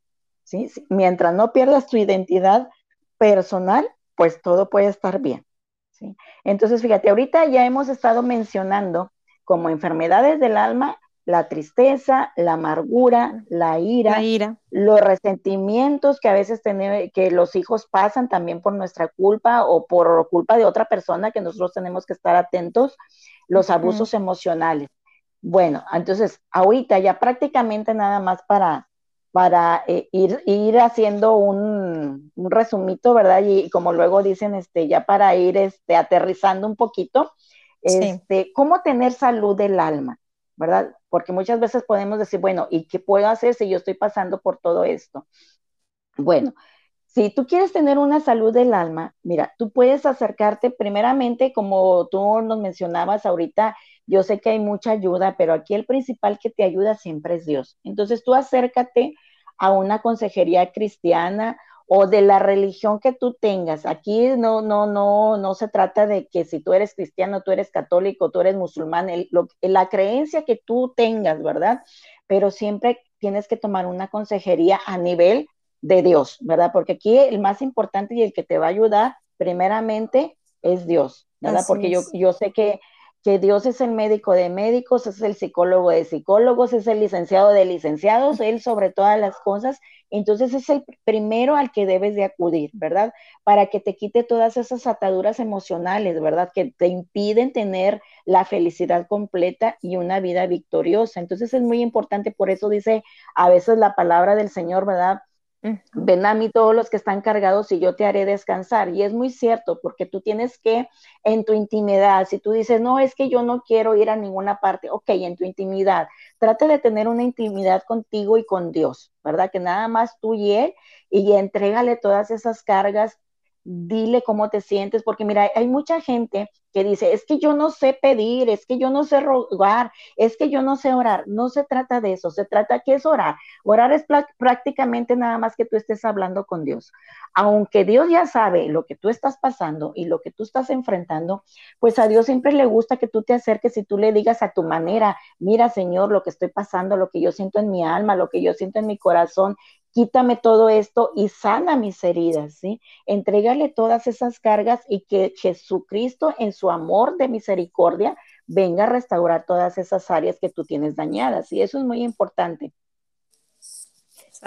Mientras no pierdas tu identidad personal, pues todo puede estar bien. ¿sí? Entonces, fíjate, ahorita ya hemos estado mencionando como enfermedades del alma la tristeza, la amargura, la ira, ira. los resentimientos que a veces tenemos, que los hijos pasan también por nuestra culpa o por culpa de otra persona que nosotros tenemos que estar atentos, los abusos emocionales. Bueno, entonces ahorita ya prácticamente nada más para para eh, ir, ir haciendo un, resumito, ¿verdad? Y, como luego dicen, este, ya para ir este, aterrizando un poquito, este, cómo tener salud del alma, ¿verdad? Porque muchas veces podemos decir, bueno, ¿y qué puedo hacer si yo estoy pasando por todo esto? Bueno, si tú quieres tener una salud del alma, mira, tú puedes acercarte primeramente, como tú nos mencionabas ahorita, yo sé que hay mucha ayuda, pero aquí el principal que te ayuda siempre es Dios. Entonces tú acércate a una consejería cristiana o de la religión que tú tengas. Aquí no, no, no, no se trata de que si tú eres cristiano, tú eres católico, tú eres musulmán, la creencia que tú tengas, ¿verdad? Pero siempre tienes que tomar una consejería a nivel de Dios, ¿verdad? Porque aquí el más importante y el que te va a ayudar primeramente es Dios, ¿verdad? Porque yo, yo sé que que Dios es el médico de médicos, es el psicólogo de psicólogos, es el licenciado de licenciados, Él sobre todas las cosas. Entonces es el primero al que debes de acudir, ¿verdad? Para que te quite todas esas ataduras emocionales, ¿verdad? Que te impiden tener la felicidad completa y una vida victoriosa. Entonces es muy importante, por eso dice a veces la palabra del Señor, ¿verdad? Ven a mí todos los que están cargados y yo te haré descansar. Y es muy cierto, porque tú tienes que, en tu intimidad, si tú dices, no, es que yo no quiero ir a ninguna parte, ok, en tu intimidad, trate de tener una intimidad contigo y con Dios, ¿verdad? Que nada más tú y Él, y entrégale todas esas cargas dile cómo te sientes, porque mira, hay mucha gente que dice, es que yo no sé pedir, es que yo no sé rogar, es que yo no sé orar. No se trata de eso, se trata que es orar. Orar es prácticamente nada más que tú estés hablando con Dios. Aunque Dios ya sabe lo que tú estás pasando y lo que tú estás enfrentando, pues a Dios siempre le gusta que tú te acerques y tú le digas a tu manera, mira Señor, lo que estoy pasando, lo que yo siento en mi alma, lo que yo siento en mi corazón, quítame todo esto y sana mis heridas, ¿sí? Entrégale todas esas cargas y que Jesucristo en su amor de misericordia venga a restaurar todas esas áreas que tú tienes dañadas, y eso es muy importante.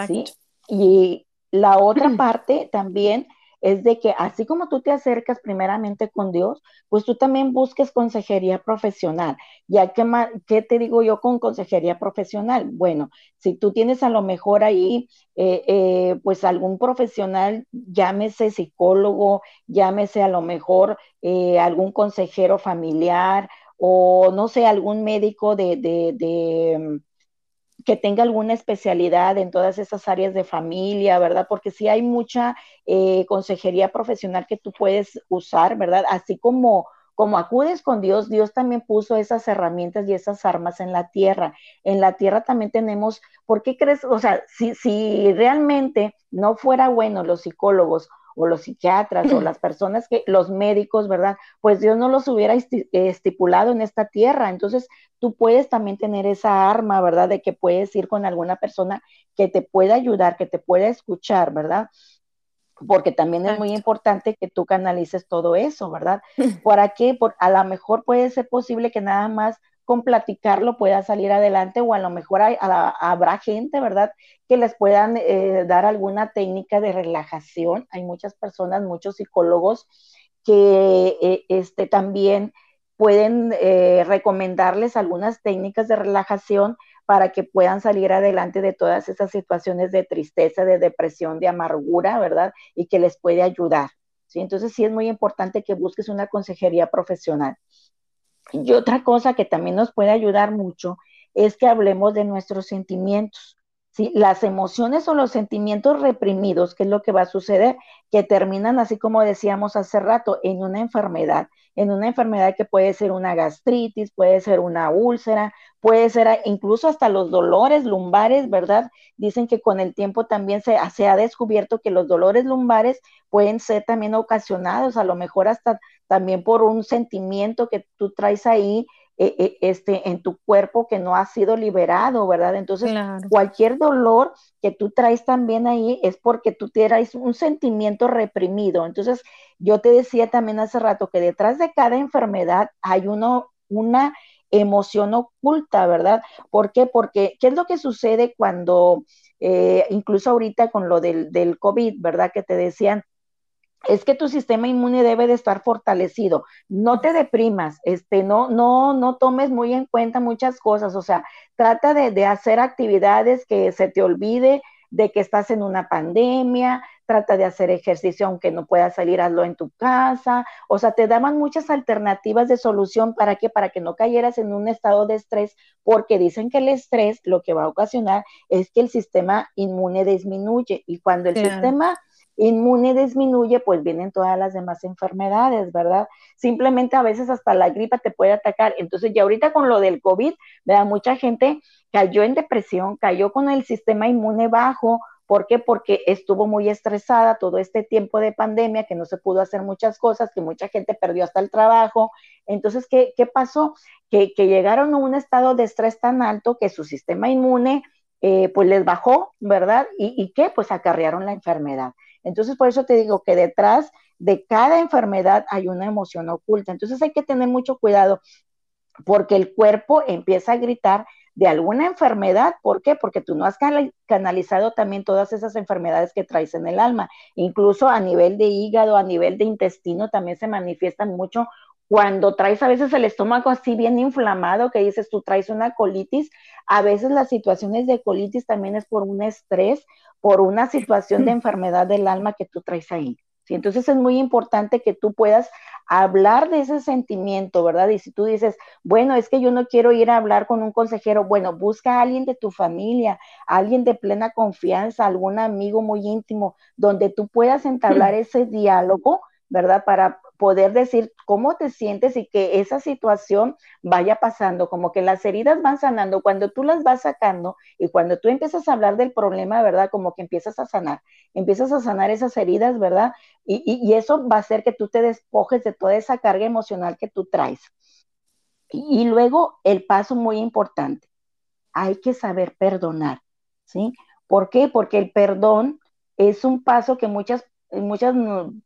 ¿sí? Y la otra parte también es de que así como tú te acercas primeramente con Dios, pues tú también busques consejería profesional. Ya que, ¿qué te digo yo con consejería profesional? Bueno, si tú tienes a lo mejor ahí, eh, eh, pues algún profesional, llámese psicólogo, llámese a lo mejor eh, algún consejero familiar o no sé, algún médico de, de, mm, que tenga alguna especialidad en todas esas áreas de familia, ¿verdad? Porque sí hay mucha eh, consejería profesional que tú puedes usar, ¿verdad? Así como, como acudes con Dios, Dios también puso esas herramientas y esas armas en la tierra. En la tierra también tenemos, ¿por qué crees? O sea, si, si realmente no fuera bueno los psicólogos o los psiquiatras o las personas que, los médicos, ¿verdad? Pues Dios no los hubiera estipulado en esta tierra. Entonces, tú puedes también tener esa arma, ¿verdad? De que puedes ir con alguna persona que te pueda ayudar, que te pueda escuchar, ¿verdad? Porque también es muy importante que tú canalices todo eso, ¿verdad? ¿Para qué? Por, a lo mejor puede ser posible que nada más con platicarlo pueda salir adelante o a lo mejor habrá gente, ¿verdad? Que les puedan eh, dar alguna técnica de relajación. Hay muchas personas, muchos psicólogos que eh, este, también pueden eh, recomendarles algunas técnicas de relajación para que puedan salir adelante de todas esas situaciones de tristeza, de depresión, de amargura, ¿verdad? Y que les puede ayudar. ¿sí? Entonces sí es muy importante que busques una consejería profesional. Y otra cosa que también nos puede ayudar mucho es que hablemos de nuestros sentimientos. ¿sí? Las emociones o los sentimientos reprimidos, ¿qué es lo que va a suceder? Que terminan, así como decíamos hace rato, en una enfermedad, en una enfermedad que puede ser una gastritis, puede ser una úlcera, puede ser incluso hasta los dolores lumbares, ¿verdad? Dicen que con el tiempo también se, se ha descubierto que los dolores lumbares pueden ser también ocasionados, a lo mejor hasta también por un sentimiento que tú traes ahí eh, eh, este, en tu cuerpo que no ha sido liberado, ¿verdad? Entonces, cualquier dolor que tú traes también ahí es porque tú traes un sentimiento reprimido. Entonces, yo te decía también hace rato que detrás de cada enfermedad hay uno, una emoción oculta, ¿verdad? ¿Por qué? Porque, ¿qué es lo que sucede cuando, eh, incluso ahorita con lo del, del COVID, ¿verdad? Que te decían, es que tu sistema inmune debe de estar fortalecido. No te deprimas, este, no, no, no tomes muy en cuenta muchas cosas, o sea, trata de, de hacer actividades que se te olvide de que estás en una pandemia, trata de hacer ejercicio aunque no puedas salir, hazlo en tu casa, o sea, te daban muchas alternativas de solución. Para que, para que no cayeras en un estado de estrés, porque dicen que el estrés lo que va a ocasionar es que el sistema inmune disminuye. Y cuando el sistema inmune disminuye, pues vienen todas las demás enfermedades, ¿verdad? Simplemente a veces hasta la gripa te puede atacar. Entonces, ya ahorita con lo del COVID, ¿verdad? Mucha gente cayó en depresión, cayó con el sistema inmune bajo. ¿Por qué? Porque estuvo muy estresada todo este tiempo de pandemia, que no se pudo hacer muchas cosas, que mucha gente perdió hasta el trabajo. Entonces, ¿qué, qué pasó? Que, que llegaron a un estado de estrés tan alto que su sistema inmune eh, pues les bajó, ¿verdad? ¿Y, ¿Y qué? Pues acarrearon la enfermedad. Entonces, por eso te digo que detrás de cada enfermedad hay una emoción oculta. Entonces hay que tener mucho cuidado porque el cuerpo empieza a gritar de alguna enfermedad. ¿Por qué? Porque tú no has canalizado también todas esas enfermedades que traes en el alma. Incluso a nivel de hígado, a nivel de intestino también se manifiestan mucho cuando traes a veces el estómago así bien inflamado, que dices tú traes una colitis, a veces las situaciones de colitis también es por un estrés, por una situación de enfermedad del alma que tú traes ahí. ¿sí? Entonces es muy importante que tú puedas hablar de ese sentimiento, ¿verdad? Y si tú dices, bueno, es que yo no quiero ir a hablar con un consejero, bueno, busca a alguien de tu familia, alguien de plena confianza, algún amigo muy íntimo, donde tú puedas entablar ese diálogo, ¿verdad? Para poder decir cómo te sientes y que esa situación vaya pasando, como que las heridas van sanando, cuando tú las vas sacando y cuando tú empiezas a hablar del problema, ¿verdad? Como que empiezas a sanar, empiezas a sanar esas heridas, ¿verdad? Y, eso va a hacer que tú te despojes de toda esa carga emocional que tú traes. Y, y luego el paso muy importante, hay que saber perdonar, ¿sí? ¿Por qué? Porque el perdón es un paso que muchas muchas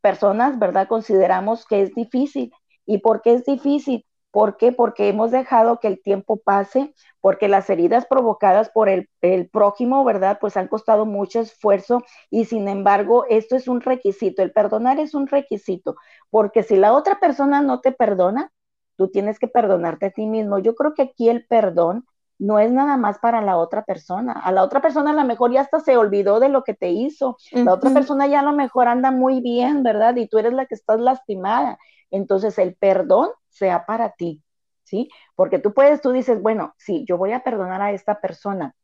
personas, ¿verdad? Consideramos que es difícil. ¿Y por qué es difícil? ¿Por qué? Porque hemos dejado que el tiempo pase, porque las heridas provocadas por el, el, prójimo, ¿verdad? Pues han costado mucho esfuerzo y sin embargo esto es un requisito, el perdonar es un requisito, porque si la otra persona no te perdona, tú tienes que perdonarte a ti mismo. Yo creo que aquí el perdón no es nada más para la otra persona. A la otra persona a lo mejor ya hasta se olvidó de lo que te hizo. La otra persona ya a lo mejor anda muy bien, ¿verdad? Y tú eres la que estás lastimada. Entonces el perdón sea para ti, ¿sí? Porque tú puedes, tú dices, bueno, sí, yo voy a perdonar a esta persona,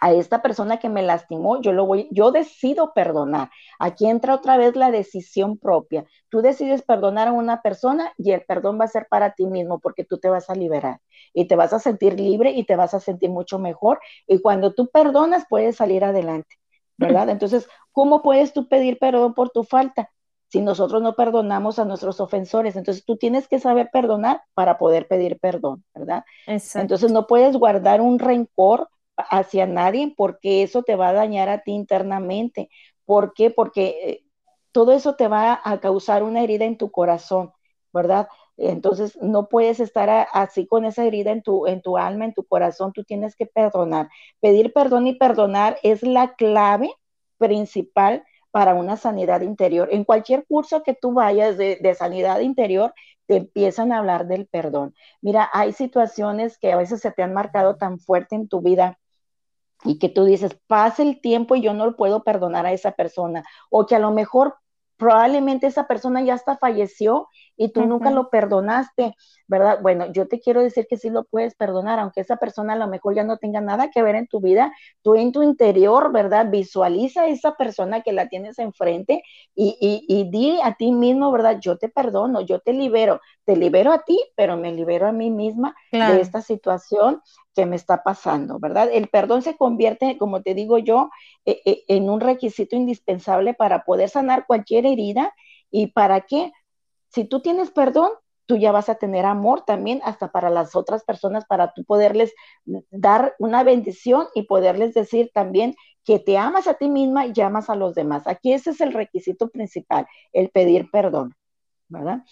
a esta persona que me lastimó, yo lo voy, yo decido perdonar. Aquí entra otra vez la decisión propia. Tú decides perdonar a una persona y el perdón va a ser para ti mismo porque tú te vas a liberar y te vas a sentir libre y te vas a sentir mucho mejor. Y cuando tú perdonas, puedes salir adelante, ¿verdad? Entonces, ¿cómo puedes tú pedir perdón por tu falta? si nosotros no perdonamos a nuestros ofensores. Entonces tú tienes que saber perdonar para poder pedir perdón, ¿verdad? Entonces no puedes guardar un rencor hacia nadie porque eso te va a dañar a ti internamente. ¿Por qué? Porque eh, todo eso te va a causar una herida en tu corazón, ¿verdad? Entonces no puedes estar así con esa herida en tu, en tu alma, en tu corazón, tú tienes que perdonar. Pedir perdón y perdonar es la clave principal para una sanidad interior. En cualquier curso que tú vayas de, sanidad interior, te empiezan a hablar del perdón. Mira, hay situaciones que a veces se te han marcado tan fuerte en tu vida y que tú dices, pasa el tiempo y yo no puedo perdonar a esa persona, o que a lo mejor probablemente esa persona ya hasta falleció y tú nunca lo perdonaste, ¿verdad? Bueno, yo te quiero decir que sí lo puedes perdonar, aunque esa persona a lo mejor ya no tenga nada que ver en tu vida, tú en tu interior, ¿verdad? Visualiza a esa persona que la tienes enfrente y, y, y di a ti mismo, ¿verdad? Yo te perdono, yo te libero, te libero a ti, pero me libero a mí misma de esta situación que me está pasando, ¿verdad? El perdón se convierte, como te digo yo, e, e, en un requisito indispensable para poder sanar cualquier herida y para qué? Si tú tienes perdón, tú ya vas a tener amor también hasta para las otras personas, para tú poderles dar una bendición y poderles decir también que te amas a ti misma y amas a los demás. Aquí ese es el requisito principal, el pedir perdón, ¿verdad?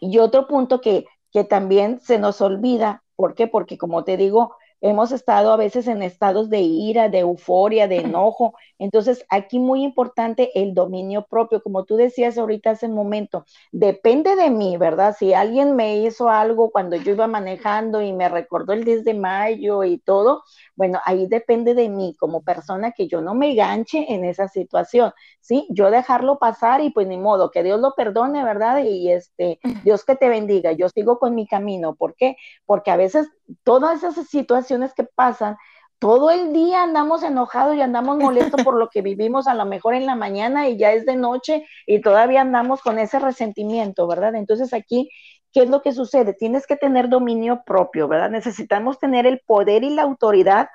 Y otro punto que, que también se nos olvida, ¿por qué? Porque como te digo, hemos estado a veces en estados de ira, de euforia, de enojo. Entonces, aquí muy importante el dominio propio, como tú decías ahorita hace un momento, depende de mí, ¿verdad? Si alguien me hizo algo cuando yo iba manejando y me recordó el 10 de mayo y todo, bueno, ahí depende de mí como persona que yo no me ganche en esa situación, ¿sí? Yo dejarlo pasar y pues ni modo, que Dios lo perdone, ¿verdad? Y este, Dios que te bendiga, yo sigo con mi camino. ¿Por qué? Porque a veces todas esas situaciones que pasan, todo el día andamos enojados y andamos molestos por lo que vivimos a lo mejor en la mañana y ya es de noche y todavía andamos con ese resentimiento, ¿verdad? Entonces aquí ¿qué es lo que sucede? Tienes que tener dominio propio, ¿verdad? Necesitamos tener el poder y la autoridad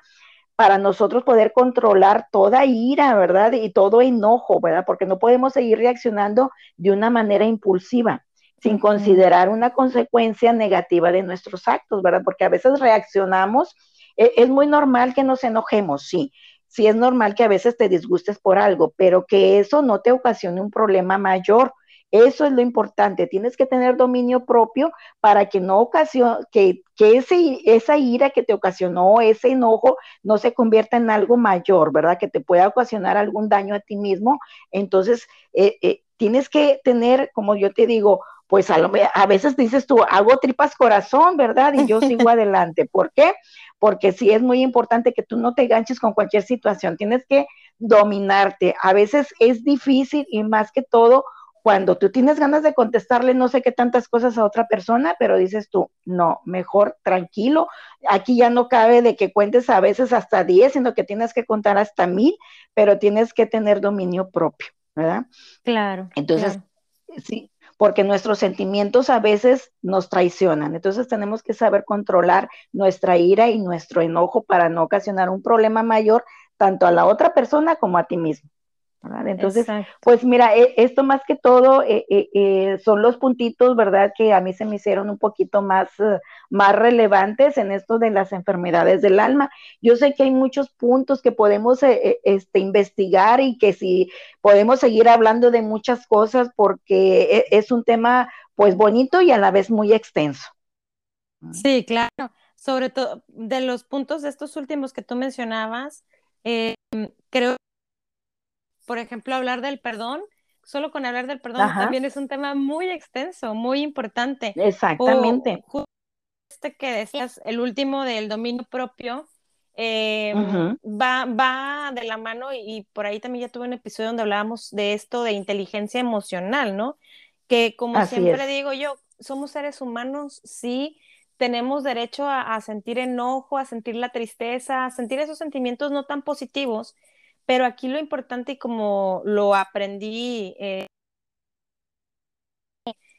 para nosotros poder controlar toda ira, ¿verdad? Y todo enojo, ¿verdad? Porque no podemos seguir reaccionando de una manera impulsiva sin considerar una consecuencia negativa de nuestros actos, ¿verdad? Porque a veces reaccionamos, es muy normal que nos enojemos, sí, sí es normal que a veces te disgustes por algo, pero que eso no te ocasione un problema mayor, eso es lo importante. Tienes que tener dominio propio para que no ocasione, que, que ese, esa ira que te ocasionó, ese enojo, no se convierta en algo mayor, ¿verdad? Que te pueda ocasionar algún daño a ti mismo. Entonces, eh, eh, tienes que tener, como yo te digo, pues a, lo, a veces dices tú, hago tripas corazón, ¿verdad? Y yo sigo adelante. ¿Por qué? Porque sí es muy importante que tú no te ganches con cualquier situación, tienes que dominarte. A veces es difícil y más que todo cuando tú tienes ganas de contestarle no sé qué tantas cosas a otra persona, pero dices tú, no, mejor tranquilo, aquí ya no cabe de que cuentes a veces hasta 10, sino que tienes que contar hasta mil, pero tienes que tener dominio propio, ¿verdad? Claro. Entonces, sí, porque nuestros sentimientos a veces nos traicionan. Entonces tenemos que saber controlar nuestra ira y nuestro enojo para no ocasionar un problema mayor tanto a la otra persona como a ti mismo. Entonces, pues mira, e, esto más que todo eh, eh, eh, son los puntitos, ¿verdad? Que a mí se me hicieron un poquito más, más relevantes en esto de las enfermedades del alma. Yo sé que hay muchos puntos que podemos este, investigar y que si podemos seguir hablando de muchas cosas porque e, es un tema pues bonito y a la vez muy extenso. Sí, claro. Sobre todo de los puntos de estos últimos que tú mencionabas, eh, por ejemplo, hablar del perdón, solo con hablar del perdón también es un tema muy extenso, muy importante. Exactamente. este que decías, el último del dominio propio, eh, va, va de la mano y, por ahí también ya tuve un episodio donde hablábamos de esto de inteligencia emocional, ¿no? Que como siempre digo yo, somos seres humanos, sí, tenemos derecho a, sentir enojo, a sentir la tristeza, a sentir esos sentimientos no tan positivos, pero aquí lo importante y como lo aprendí, eh,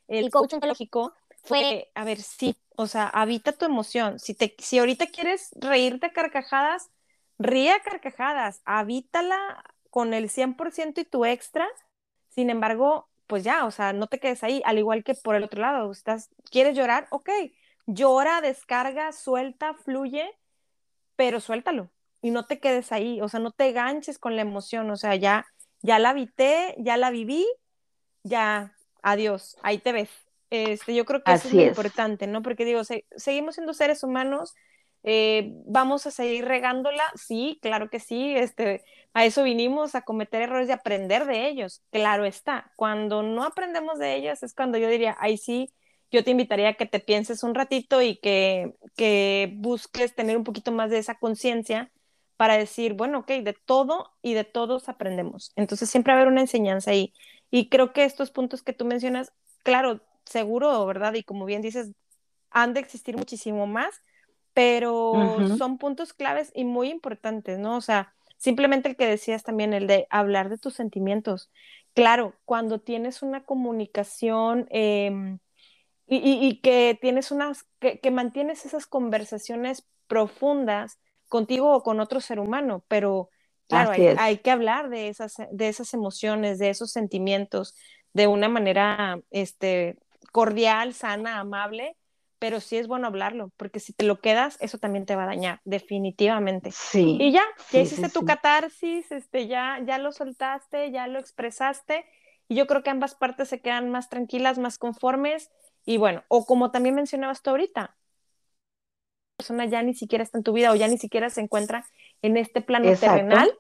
el coach ontológico fue, a ver, sí, o sea, habita tu emoción. Si, te, si ahorita quieres reírte a carcajadas, ríe a carcajadas, habítala con el 100% y tu extra. Sin embargo, pues ya, o sea, no te quedes ahí, al igual que por el otro lado, estás, ¿quieres llorar? Ok, llora, descarga, suelta, fluye, pero suéltalo y no te quedes ahí, o sea, no te ganches con la emoción, o sea, ya, ya la habité, ya la viví, ya, adiós, ahí te ves. Este, yo creo que eso es muy importante, ¿no? Porque digo, seguimos siendo seres humanos, eh, vamos a seguir regándola, sí, claro que sí, este, a eso vinimos, a cometer errores y aprender de ellos, claro está. Cuando no aprendemos de ellos es cuando yo diría, ahí sí, yo te invitaría a que te pienses un ratito y que, que busques tener un poquito más de esa conciencia para decir, bueno, ok, de todo y de todos aprendemos. Entonces siempre va a haber una enseñanza ahí. Y creo que estos puntos que tú mencionas, claro, seguro, ¿verdad? Y como bien dices, han de existir muchísimo más, pero son puntos claves y muy importantes, ¿no? O sea, simplemente el que decías también, el de hablar de tus sentimientos. Claro, cuando tienes una comunicación em, y, que tienes unas, que, que, mantienes esas conversaciones profundas contigo o con otro ser humano, pero claro, hay, hay, que hablar de esas, de esas emociones, de esos sentimientos de una manera este, cordial, sana, amable, pero sí es bueno hablarlo, porque si te lo quedas, eso también te va a dañar, definitivamente. Sí. Y ya, ya hiciste tu catarsis, este, ya, ya lo soltaste, ya lo expresaste, y yo creo que ambas partes se quedan más tranquilas, más conformes, y bueno, o como también mencionabas tú ahorita, persona ya ni siquiera está en tu vida o ya ni siquiera se encuentra en este plano terrenal,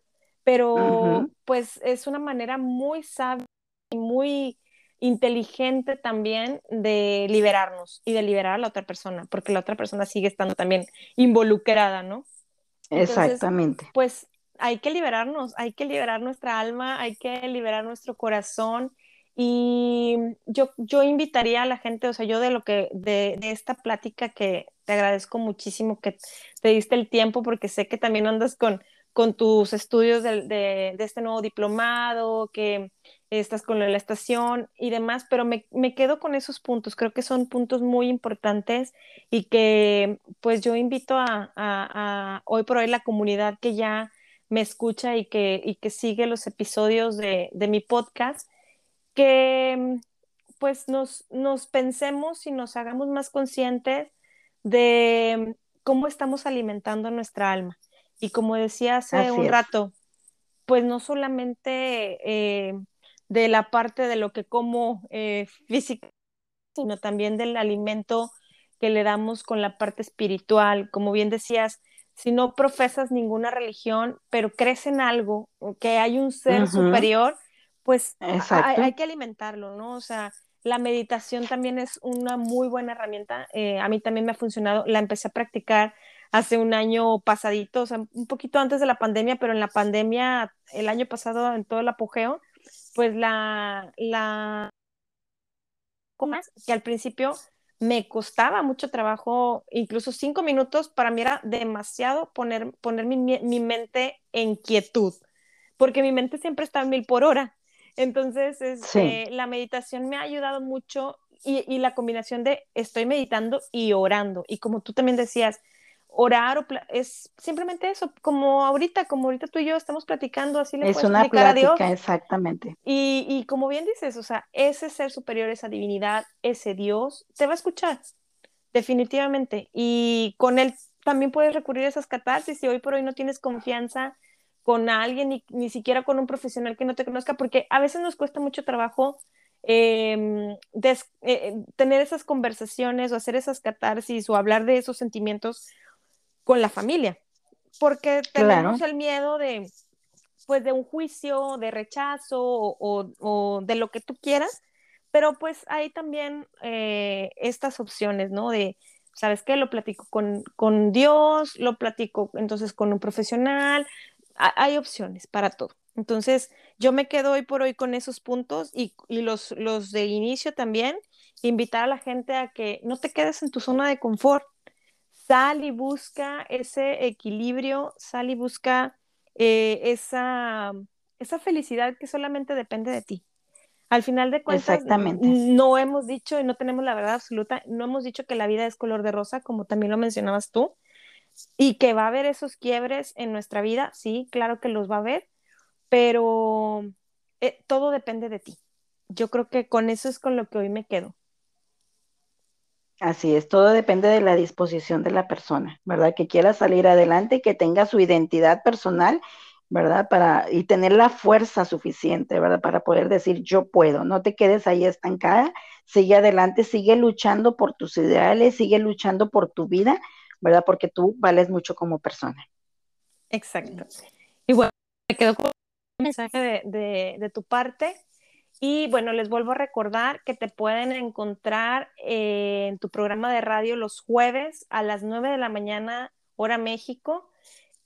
pero pues es una manera muy sabia y muy inteligente también de liberarnos y de liberar a la otra persona, porque la otra persona sigue estando también involucrada, ¿no? Exactamente. Pues hay que liberarnos, hay que liberar nuestra alma, hay que liberar nuestro corazón y yo, yo invitaría a la gente, o sea, yo de lo que, de, de esta plática que te agradezco muchísimo que te diste el tiempo porque sé que también andas con, con tus estudios de, de, este nuevo diplomado, que estás con la estación y demás, pero me, me, quedo con esos puntos, creo que son puntos muy importantes y que pues yo invito a, a, hoy por hoy la comunidad que ya me escucha y que, y que sigue los episodios de, de mi podcast, que pues nos, nos pensemos y nos hagamos más conscientes de cómo estamos alimentando nuestra alma. Y como decía hace un rato, pues no solamente... Eh, de la parte de lo que como eh, física, sino también del alimento que le damos con la parte espiritual. Como bien decías, si no profesas ninguna religión, pero crees en algo, que hay un ser superior, pues hay, que alimentarlo, ¿no? O sea, la meditación también es una muy buena herramienta. Eh, a mí también me ha funcionado. La empecé a practicar hace un año pasadito, o sea, un poquito antes de la pandemia, pero en la pandemia, el año pasado, en todo el apogeo, pues la, la, que al principio me costaba mucho trabajo, incluso cinco minutos para mí era demasiado poner, poner mi, mi mente en quietud, porque mi mente siempre está en mil por hora. Entonces, este, la meditación me ha ayudado mucho y, y, la combinación de estoy meditando y orando. Y como tú también decías, orar o es simplemente eso, como ahorita, como ahorita tú y yo estamos platicando, así le Es una plática, exactamente. Y, y, como bien dices, o sea, ese ser superior, esa divinidad, ese Dios, te va a escuchar, definitivamente. Y con él también puedes recurrir a esas catarsis si hoy por hoy no tienes confianza con alguien, ni, ni siquiera con un profesional que no te conozca, porque a veces nos cuesta mucho trabajo em, eh, tener esas conversaciones o hacer esas catarsis o hablar de esos sentimientos con la familia, porque tenemos el miedo de, pues, de un juicio, de rechazo o, de lo que tú quieras, pero pues hay también eh, estas opciones, ¿no? De, ¿sabes qué? Lo platico con, con Dios, lo platico entonces con un profesional, hay opciones para todo. Entonces, yo me quedo hoy por hoy con esos puntos y, y, los, los de inicio también, invitar a la gente a que no te quedes en tu zona de confort, sal y busca ese equilibrio, sal y busca eh, esa, esa felicidad que solamente depende de ti. Al final de cuentas, no hemos dicho y no tenemos la verdad absoluta, no hemos dicho que la vida es color de rosa, como también lo mencionabas tú, y que va a haber esos quiebres en nuestra vida, sí, claro que los va a haber, pero eh, todo depende de ti. Yo creo que con eso es con lo que hoy me quedo. Así es, todo depende de la disposición de la persona, ¿verdad? Que quiera salir adelante, que tenga su identidad personal, ¿verdad? Para, y tener la fuerza suficiente, ¿verdad? Para poder decir, yo puedo, no te quedes ahí estancada, sigue adelante, sigue luchando por tus ideales, sigue luchando por tu vida, ¿verdad? Porque tú vales mucho como persona. Exacto. Y bueno, me quedo con un mensaje de, de tu parte y bueno, les vuelvo a recordar que te pueden encontrar en tu programa de radio los jueves a las 9 de la mañana, hora México,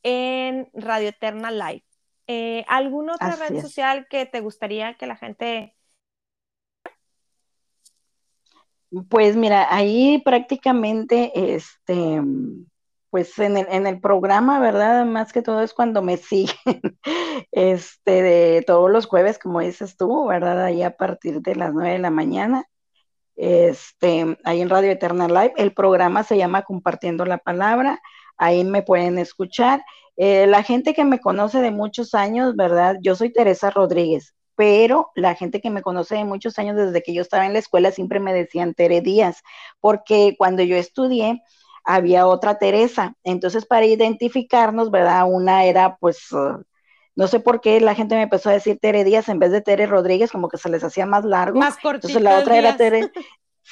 en Radio Eterna Live. Eh, ¿Alguna otra red social que te gustaría que la gente... Pues mira, ahí prácticamente, este, pues en el, en el programa, ¿verdad? Más que todo es cuando me siguen, este, de todos los jueves, como dices tú, ¿verdad? Ahí a partir de las nueve de la mañana, este, ahí en Radio Eterna Live, el programa se llama Compartiendo la Palabra, ahí me pueden escuchar. Eh, la gente que me conoce de muchos años, ¿verdad? Yo soy Teresa Rodríguez, pero la gente que me conoce de muchos años, desde que yo estaba en la escuela, siempre me decían Tere Díaz, porque cuando yo estudié, había otra Teresa. Entonces, para identificarnos, ¿verdad? Una era, pues, uh, no sé por qué la gente me empezó a decir Tere Díaz en vez de Tere Rodríguez, como que se les hacía más largo. Más cortito. Entonces, la otra era Tere.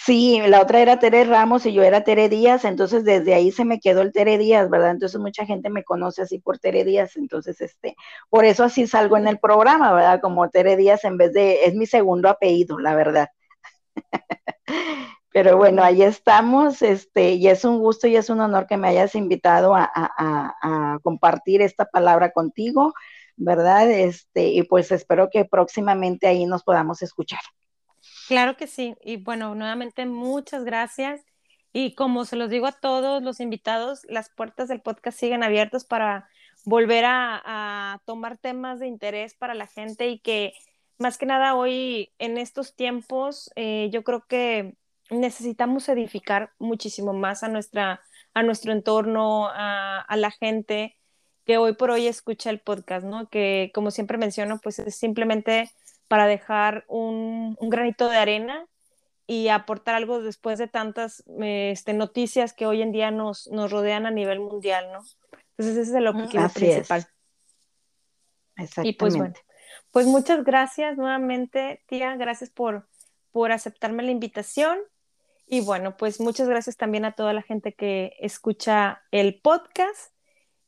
Sí, la otra era Tere Ramos y yo era Tere Díaz, entonces desde ahí se me quedó el Tere Díaz, ¿verdad? Entonces mucha gente me conoce así por Tere Díaz, entonces este, por eso así salgo en el programa, ¿verdad? Como Tere Díaz en vez de, es mi segundo apellido, la verdad. Pero bueno, ahí estamos, este, y es un gusto y es un honor que me hayas invitado a, compartir esta palabra contigo, ¿verdad? Este, y pues espero que próximamente ahí nos podamos escuchar. Claro que sí, y bueno, nuevamente muchas gracias. Y como se los digo a todos los invitados, las puertas del podcast siguen abiertas para volver a, tomar temas de interés para la gente y que más que nada hoy en estos tiempos, eh, yo creo que necesitamos edificar muchísimo más a, nuestra, a nuestro entorno, a, la gente que hoy por hoy escucha el podcast, ¿no? Que como siempre menciono, pues es simplemente para dejar un, granito de arena y aportar algo después de tantas este, noticias que hoy en día nos, nos rodean a nivel mundial, ¿no? Entonces ese es el objetivo principal. Exactamente. Y pues bueno, pues muchas gracias nuevamente, tía, gracias por, por aceptarme la invitación y bueno, pues muchas gracias también a toda la gente que escucha el podcast.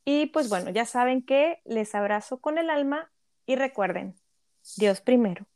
Y pues bueno, ya saben que les abrazo con el alma y recuerden, Dios primero.